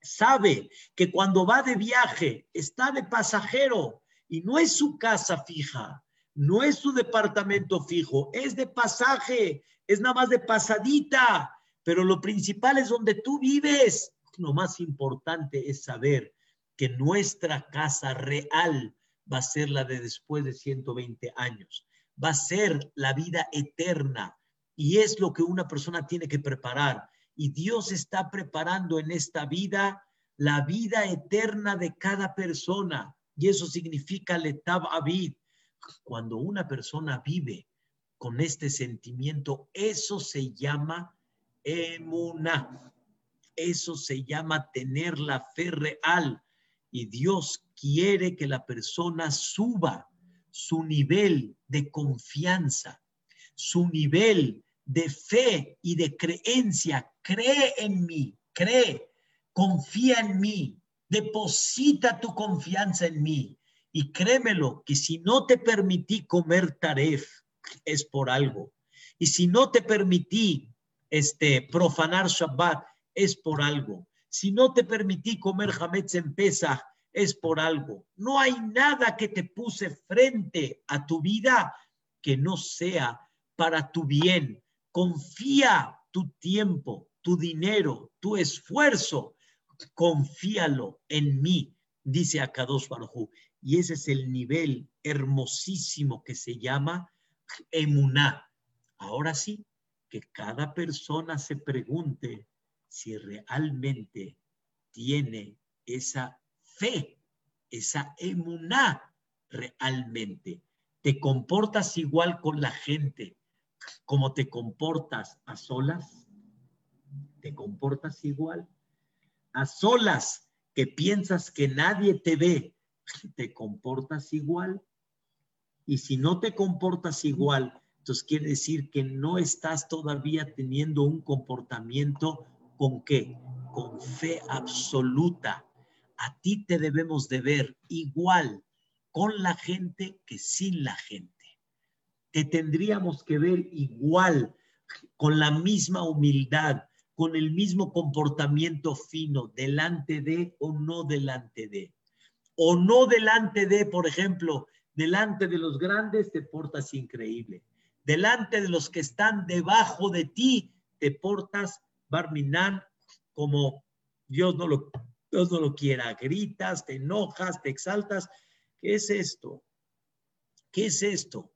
sabe que cuando va de viaje está de pasajero y no es su casa fija, no es su departamento fijo, es de pasaje, es nada más de pasadita, pero lo principal es donde tú vives. Lo más importante es saber que nuestra casa real va a ser la de después de 120 años, va a ser la vida eterna, y es lo que una persona tiene que preparar. Y Dios está preparando en esta vida la vida eterna de cada persona. Y eso significa letab. Cuando una persona vive con este sentimiento, eso se llama emuna. Eso se llama tener la fe real. Y Dios quiere que la persona suba su nivel de confianza, su nivel de fe y de creencia. Cree en mí, cree, confía en mí, deposita tu confianza en mí. Y créemelo, que si no te permití comer taref, es por algo. Y si no te permití este, profanar Shabbat, es por algo. Si no te permití comer Hametz en Pesach, es por algo. No hay nada que te puse frente a tu vida que no sea para tu bien, Confía tu tiempo, tu dinero, tu esfuerzo, confíalo en mí, dice Akadosh Baruj Y ese es el nivel hermosísimo que se llama emuná. Ahora sí, que cada persona se pregunte si realmente tiene esa fe, esa emuná realmente. Te comportas igual con la gente, cómo te comportas a solas, te comportas igual. A solas que piensas que nadie te ve, te comportas igual. Y si no te comportas igual, Entonces quiere decir que no estás todavía teniendo un comportamiento con qué? Con fe absoluta. A ti te debemos de ver igual con la gente que sin la gente. Te tendríamos que ver igual, con la misma humildad, con el mismo comportamiento fino, delante de o no delante de. O no delante de, por ejemplo, delante de los grandes te portas increíble delante de los que están debajo de ti, te portas, Barminan, como Dios no lo, Dios no lo quiera, gritas, te enojas, te exaltas. ¿Qué es esto? ¿Qué es esto?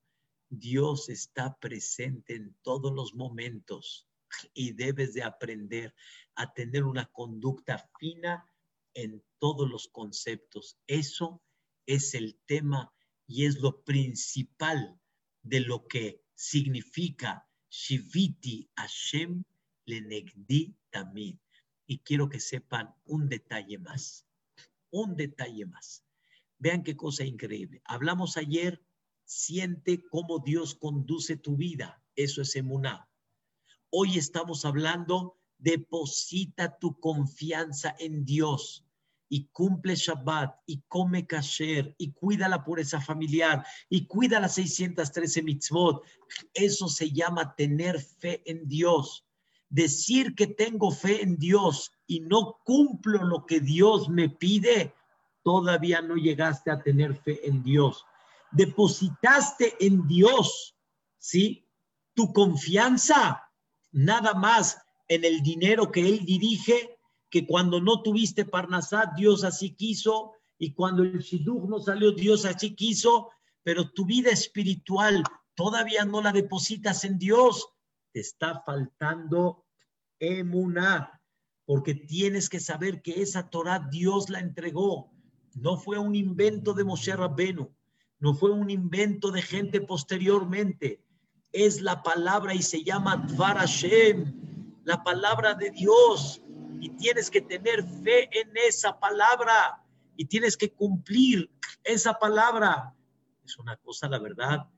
Dios está presente en todos los momentos y debes de aprender a tener una conducta fina en todos los conceptos. Eso es el tema y es lo principal de lo que significa Shiviti Hashem Lenegdi Tamid. Y quiero que sepan un detalle más, un detalle más. Vean qué cosa increíble. Hablamos ayer, siente cómo Dios conduce tu vida. Eso es emuná. Hoy estamos hablando, deposita tu confianza en Dios y cumple Shabbat y come kasher y cuida la pureza familiar y cuida las 613 mitzvot, eso se llama tener fe en Dios. Decir que tengo fe en Dios y no cumplo lo que Dios me pide, todavía no llegaste a tener fe en Dios. Depositaste en Dios, ¿sí? Tu confianza, nada más en el dinero que Él dirige que cuando no tuviste Parnasat, Dios así quiso, y cuando el Shidduch no salió, Dios así quiso, pero tu vida espiritual todavía no la depositas en Dios, te está faltando emuná, porque tienes que saber que esa Torah Dios la entregó, no fue un invento de Moshe Rabbenu, no fue un invento de gente posteriormente, es la palabra y se llama Dvar Hashem, la palabra de Dios y tienes que tener fe en esa palabra y tienes que cumplir esa palabra. Es una cosa, la verdad,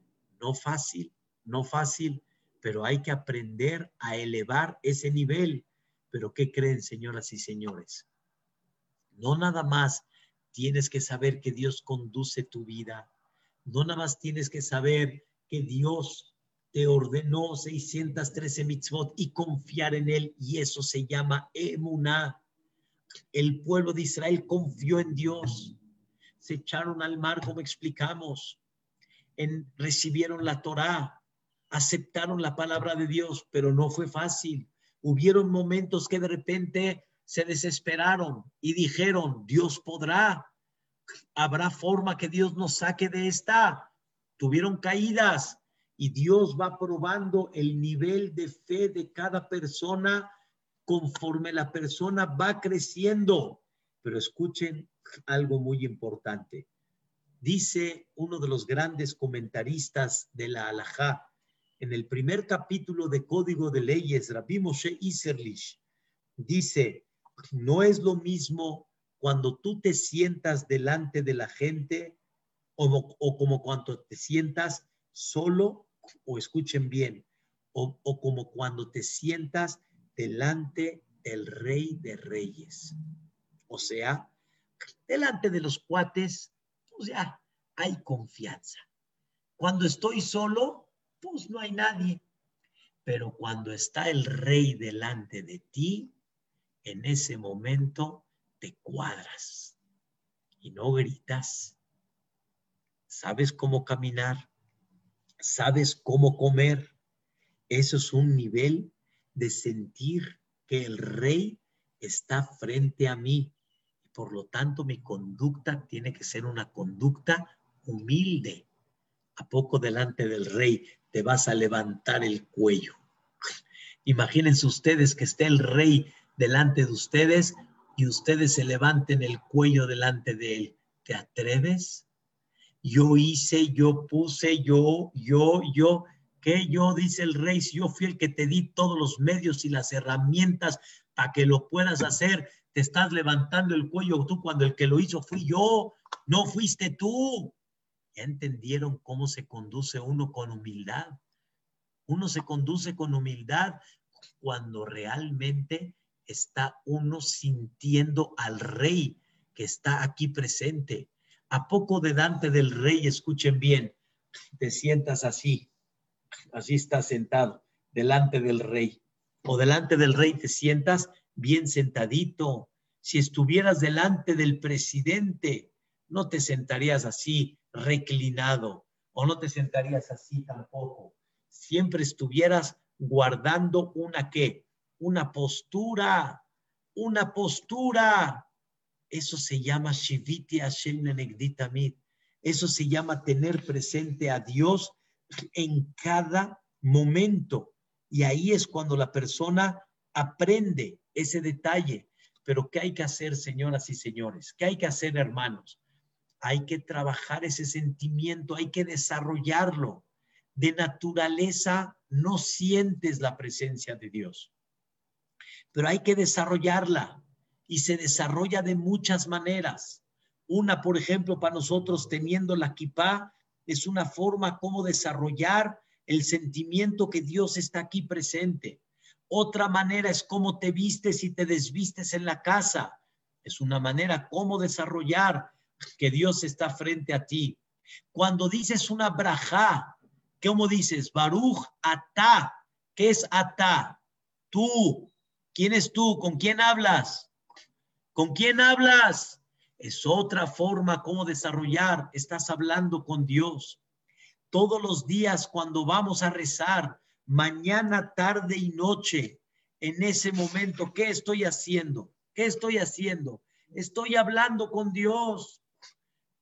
no fácil, no fácil, pero hay que aprender a elevar ese nivel. Pero ¿qué creen, señoras y señores? No nada más tienes que saber que Dios conduce tu vida, no nada más tienes que saber que Dios te ordenó 613 mitzvot y confiar en él, y eso se llama emuná. El pueblo de Israel confió en Dios, se echaron al mar, como explicamos, en, recibieron la Torá, aceptaron la palabra de Dios, pero no fue fácil. Hubieron momentos que de repente se desesperaron y dijeron, Dios podrá, habrá forma que Dios nos saque de esta. Tuvieron caídas, y Dios va probando el nivel de fe de cada persona conforme la persona va creciendo. Pero escuchen algo muy importante. Dice uno de los grandes comentaristas de la Alajá en el primer capítulo de Código de Leyes, Rabbi Moshe Iserlich, dice, no es lo mismo cuando tú te sientas delante de la gente o, o como cuando te sientas solo o escuchen bien, o, como cuando te sientas delante del rey de reyes. O sea, delante de los cuates, pues ya hay confianza. Cuando estoy solo, pues no hay nadie. Pero cuando está el rey delante de ti, en ese momento te cuadras y no gritas. ¿Sabes cómo caminar? Sabes cómo comer. Eso es un nivel de sentir que el rey está frente a mí. Por lo tanto, mi conducta tiene que ser una conducta humilde. ¿A poco delante del rey te vas a levantar el cuello? Imagínense ustedes que esté el rey delante de ustedes y ustedes se levanten el cuello delante de él. ¿Te atreves? Yo hice, yo puse, yo, yo, yo. ¿Qué yo? Dice el rey, si yo fui el que te di todos los medios y las herramientas para que lo puedas hacer, te estás levantando el cuello tú cuando el que lo hizo fui yo, no fuiste tú. Ya entendieron cómo se conduce uno con humildad. Uno se conduce con humildad cuando realmente está uno sintiendo al rey que está aquí presente. A poco delante del rey, escuchen bien, te sientas así, así estás sentado, delante del rey. O delante del rey te sientas bien sentadito. Si estuvieras delante del presidente, no te sentarías así reclinado o no te sentarías así tampoco. Siempre estuvieras guardando una qué? Una postura, una postura. Eso se llama Shiviti Hashem Nenegditamid. Eso se llama tener presente a Dios en cada momento. Y ahí es cuando la persona aprende ese detalle. Pero ¿qué hay que hacer, señoras y señores? ¿Qué hay que hacer, hermanos? Hay que trabajar ese sentimiento, hay que desarrollarlo. De naturaleza no sientes la presencia de Dios, pero hay que desarrollarla y se desarrolla de muchas maneras. Una, por ejemplo, para nosotros teniendo la kipá, es una forma como desarrollar el sentimiento que Dios está aquí presente. Otra manera es cómo te vistes y te desvistes en la casa. Es una manera cómo desarrollar que Dios está frente a ti. Cuando dices una braja, ¿cómo dices? Baruch ata. ¿Qué es ata? Tú. ¿Quién es tú? ¿Con quién hablas? ¿Con quién hablas? Es otra forma como desarrollar. Estás hablando con Dios. Todos los días cuando vamos a rezar, mañana, tarde y noche, en ese momento, ¿qué estoy haciendo? ¿Qué estoy haciendo? Estoy hablando con Dios.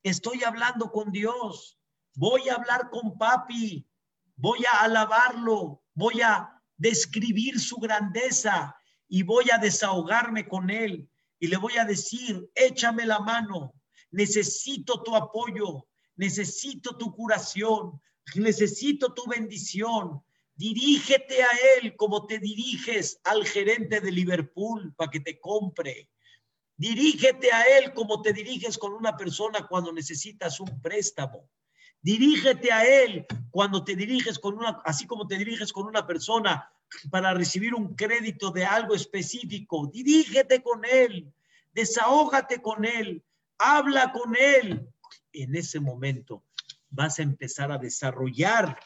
Estoy hablando con Dios. Voy a hablar con papi. Voy a alabarlo. Voy a describir su grandeza y voy a desahogarme con él. Y le voy a decir, échame la mano. Necesito tu apoyo. Necesito tu curación. Necesito tu bendición. Dirígete a él como te diriges al gerente de Liverpool para que te compre. Dirígete a Él como te diriges con una persona cuando necesitas un préstamo. Dirígete a Él cuando te diriges con una, así como te diriges con una persona para recibir un crédito de algo específico. Dirígete con Él, desahógate con Él, habla con Él. En ese momento vas a empezar a desarrollar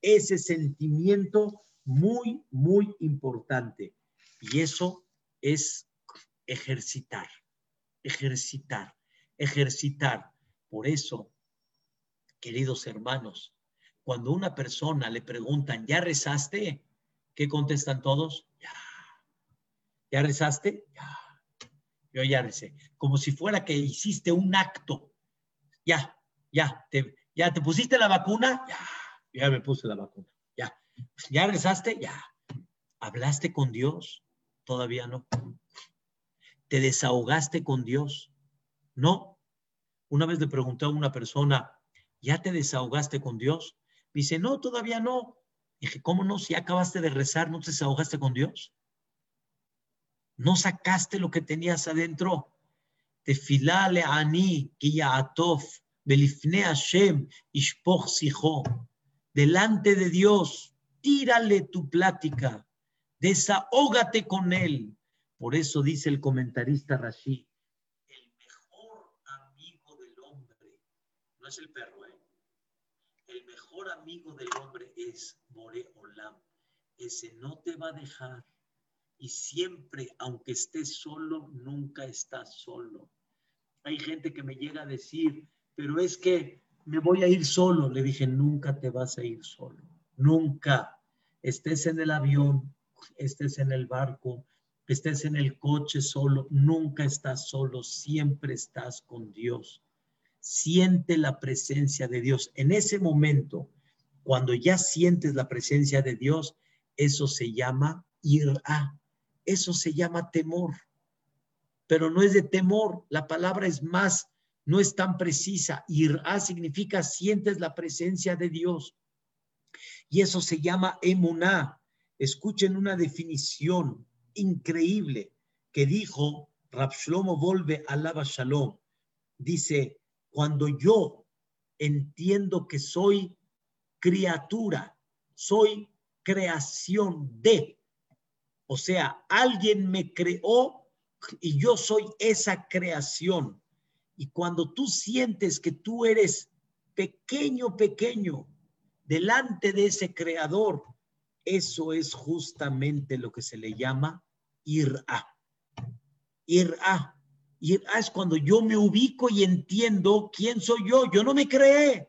ese sentimiento muy, muy importante. Y eso es ejercitar ejercitar, ejercitar. Por eso, queridos hermanos, cuando una persona le preguntan, ¿ya rezaste? ¿Qué contestan todos? Ya. ¿Ya rezaste? Ya. Yo ya recé. Como si fuera que hiciste un acto. Ya, ya. Te, ¿Ya te pusiste la vacuna? Ya. Ya me puse la vacuna. Ya. ¿Ya rezaste? Ya. ¿Hablaste con Dios? Todavía no te desahogaste con Dios. No. Una vez le pregunté a una persona, ¿ya te desahogaste con Dios? Dice, no, todavía no. Dije, ¿cómo no? Si acabaste de rezar, ¿no te desahogaste con Dios? ¿No sacaste lo que tenías adentro? Tefilale ani atof belifne Hashem ishpoch sijo. Delante de Dios, tírale tu plática, desahógate con él. Por eso dice el comentarista Rashid, el mejor amigo del hombre, no es el perro, amigo del hombre es More Olam. Ese no te va a dejar. Y siempre, aunque estés solo, nunca estás solo. Hay gente que me llega a decir, pero es que me voy a ir solo. Le dije, nunca te vas a ir solo. Nunca. Estés en el avión, estés en el barco, estés en el coche solo, nunca estás solo, siempre estás con Dios. Siente la presencia de Dios. En ese momento, cuando ya sientes la presencia de Dios, eso se llama ir a, eso se llama temor. Pero no es de temor, la palabra es más, no es tan precisa. Ir a significa sientes la presencia de Dios. Y eso se llama emuná. Escuchen una definición increíble que dijo Rapshlomo Volve Alaba Shalom. Dice, cuando yo entiendo que soy criatura, soy creación de. O sea, alguien me creó y yo soy esa creación. Y cuando tú sientes que tú eres pequeño, pequeño, delante de ese creador, eso es justamente lo que se le llama ir-a. Ir-a. Ir-a es cuando yo me ubico y entiendo quién soy yo. Yo no me creé,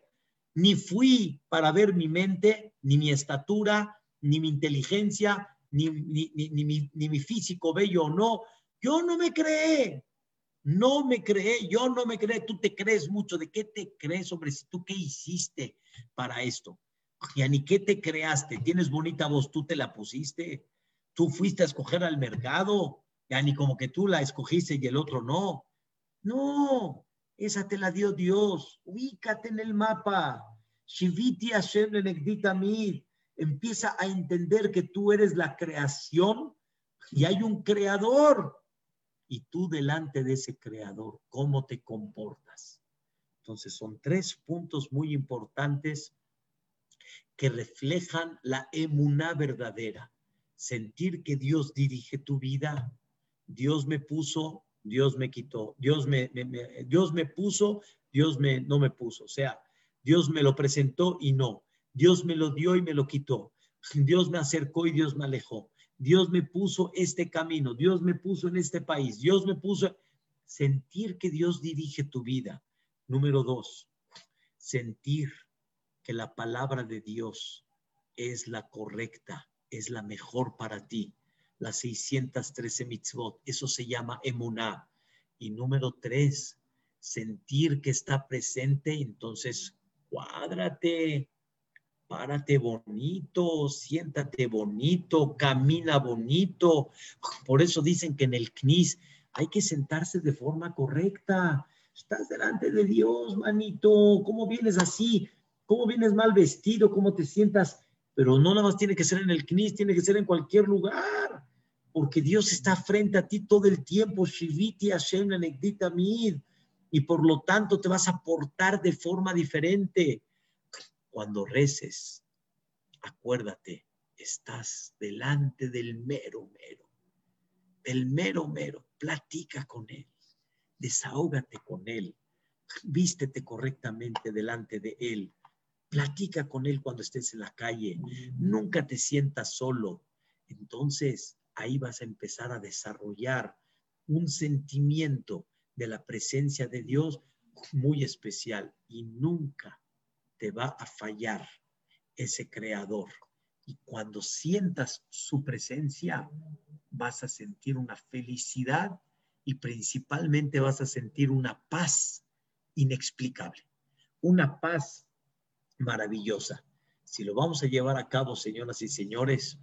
ni fui para ver mi mente, ni mi estatura, ni mi inteligencia, ni, ni, ni, mi, físico bello o no. Yo no me creé. No me creé, yo no me creé. Tú te crees mucho. ¿De qué te crees, hombre? Si tú qué hiciste para esto. Ya ni qué te creaste. Tienes bonita voz, tú te la pusiste. Tú fuiste a escoger al mercado. Ya ni como que tú la escogiste y el otro no. No, esa te la dio Dios. Ubícate en el mapa. Shiviti Hashem Empieza a entender que tú eres la creación y hay un creador. Y tú delante de ese creador, ¿cómo te comportas? Entonces son tres puntos muy importantes que reflejan la emuná verdadera. Sentir que Dios dirige tu vida. Dios me puso, Dios me quitó. Dios me, Dios me puso, Dios me, no me puso. O sea, Dios me lo presentó y no. Dios me lo dio y me lo quitó. Dios me acercó y Dios me alejó. Dios me puso este camino. Dios me puso en este país. Dios me puso... Sentir que Dios dirige tu vida. Número dos, sentir que la palabra de Dios es la correcta, es la mejor para ti. Las 613 mitzvot, eso se llama emuná. Y número tres, sentir que está presente, entonces cuádrate, párate bonito, siéntate bonito, camina bonito. Por eso dicen que en el CNIS hay que sentarse de forma correcta. Estás delante de Dios, manito. ¿Cómo vienes así? cómo vienes mal vestido, cómo te sientas, pero no nada más tiene que ser en el CNIS, tiene que ser en cualquier lugar, porque Dios está frente a ti todo el tiempo, Shiviti Hashem Mid, y por lo tanto te vas a portar de forma diferente. Cuando reces, acuérdate, estás delante del mero mero, del mero mero, platica con él, desahógate con él, vístete correctamente delante de él Platica con él cuando estés en la calle. Nunca te sientas solo. Entonces, ahí vas a empezar a desarrollar un sentimiento de la presencia de Dios muy especial y nunca te va a fallar ese creador. Y cuando sientas su presencia, vas a sentir una felicidad y principalmente vas a sentir una paz inexplicable, una paz maravillosa. Si lo vamos a llevar a cabo, señoras y señores,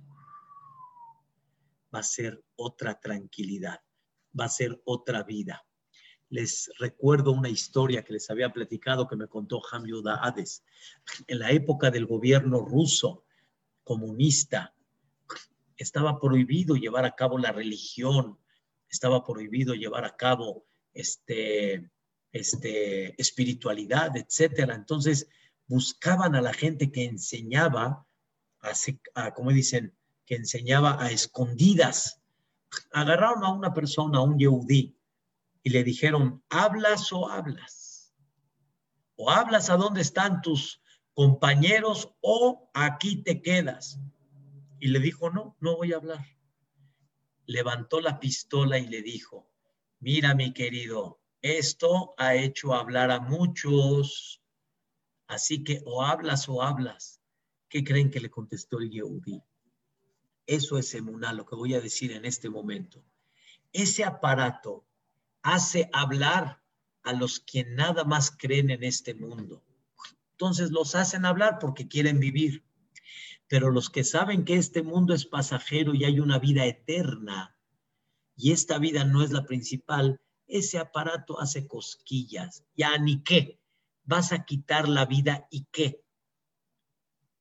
va a ser otra tranquilidad, va a ser otra vida. Les recuerdo una historia que les había platicado que me contó Ham Hades. En la época del gobierno ruso comunista, estaba prohibido llevar a cabo la religión, estaba prohibido llevar a cabo este, este, espiritualidad, etcétera. Entonces, buscaban a la gente que enseñaba, a, como dicen, que enseñaba a escondidas. Agarraron a una persona, a un yehudí, y le dijeron, ¿hablas o hablas? ¿O hablas a dónde están tus compañeros o aquí te quedas? Y le dijo, no, no voy a hablar. Levantó la pistola y le dijo, mira mi querido, esto ha hecho hablar a muchos Así que o hablas o hablas. ¿Qué creen que le contestó el Yehudi? Eso es emuná, lo que voy a decir en este momento. Ese aparato hace hablar a los que nada más creen en este mundo. Entonces los hacen hablar porque quieren vivir. Pero los que saben que este mundo es pasajero y hay una vida eterna y esta vida no es la principal, ese aparato hace cosquillas. Ya ni qué vas a quitar la vida y qué?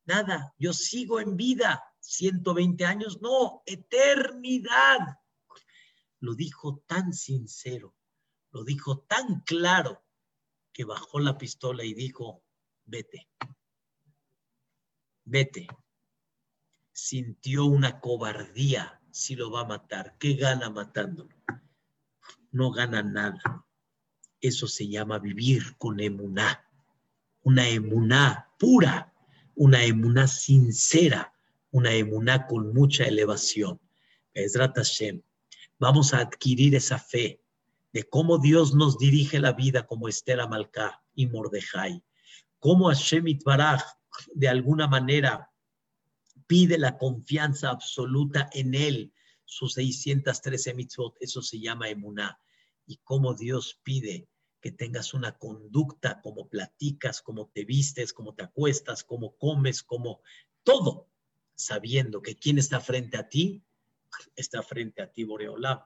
Nada, yo sigo en vida. 120 años, no, eternidad. Lo dijo tan sincero, lo dijo tan claro, que bajó la pistola y dijo, vete, vete. sintió una cobardía si lo va a matar. ¿Qué gana matándolo? No gana nada. Eso se llama vivir con emuná. Una emuná pura, una emuná sincera, una emuná con mucha elevación. Vamos a adquirir esa fe de cómo Dios nos dirige la vida como Esther Amalcá y Mordejai, cómo Hashem Itbaraj de alguna manera pide la confianza absoluta en Él, sus 613 mitzvot, eso se llama emuná, y cómo Dios pide que tengas una conducta, como platicas, como te vistes, como te acuestas, como comes, como todo, sabiendo que quien está frente a ti, está frente a ti, Boreolam.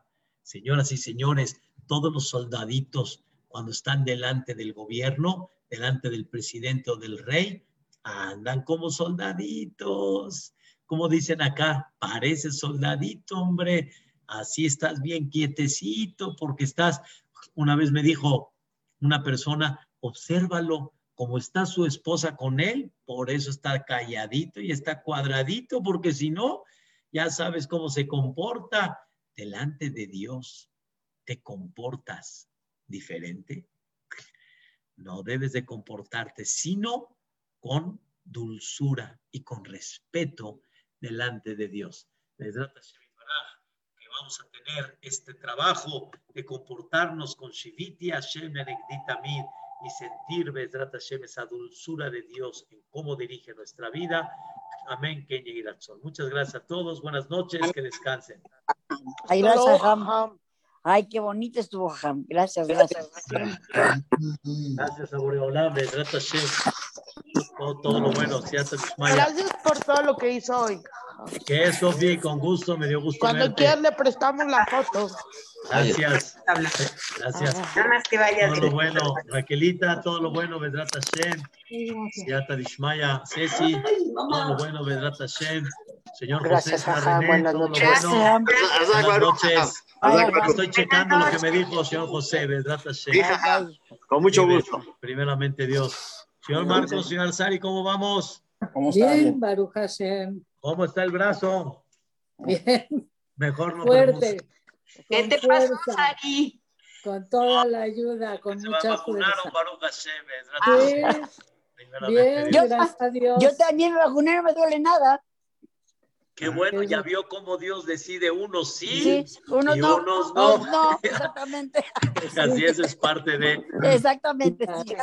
Señoras y señores, todos los soldaditos, cuando están delante del gobierno, delante del presidente o del rey, andan como soldaditos. Como dicen acá, parece soldadito, hombre. Así estás bien quietecito porque estás, una vez me dijo una persona, obsérvalo, como está su esposa con él, por eso está calladito y está cuadradito, porque si no, ya sabes cómo se comporta delante de Dios. ¿Te comportas diferente? No debes de comportarte, sino con dulzura y con respeto delante de Dios. que vamos a tener este trabajo de comportarnos con Shiviti Hashem y sentir Bezrat Hashem esa dulzura de Dios en cómo dirige nuestra vida. Amén, Muchas gracias a todos. Buenas noches, que descansen. Ay, gracias, Ay, qué bonito estuvo, Ham. Gracias, gracias. Gracias, Aboreolam. Bezrat Hashem todo, lo bueno. Gracias por todo lo que hizo hoy. Que es, Sofía, con gusto, me dio gusto. Cuando quieras le prestamos la foto. Gracias. Gracias. Nada más que vaya. Todo lo bueno. Raquelita, todo lo bueno, Vedrata Hashem. Siata Dishmaya, Ceci, todo lo bueno, Vedrata Hashem. Señor Gracias, José ajá, buenas noches. Bueno. Buenas noches. Estoy checando lo que me dijo señor José, Vedrata Hashem. Con mucho gusto. Primeramente Dios. Señor Marcos, señor Sari, ¿cómo vamos? ¿Cómo Bien, Baruch Hashem. ¿Cómo está el brazo? Bien. Mejor no Fuerte. ¿Qué te pasa, Sari? Con toda la ayuda, con Se mucha fuerza. Baruch Hashem, sí. Bien, yo, gracias a Dios. Yo también me vacuné, no me duele nada. Qué bueno, ya vio cómo Dios decide unos sí, sí unos, y no, unos no. no exactamente. Así eso es parte de. Exactamente, sí.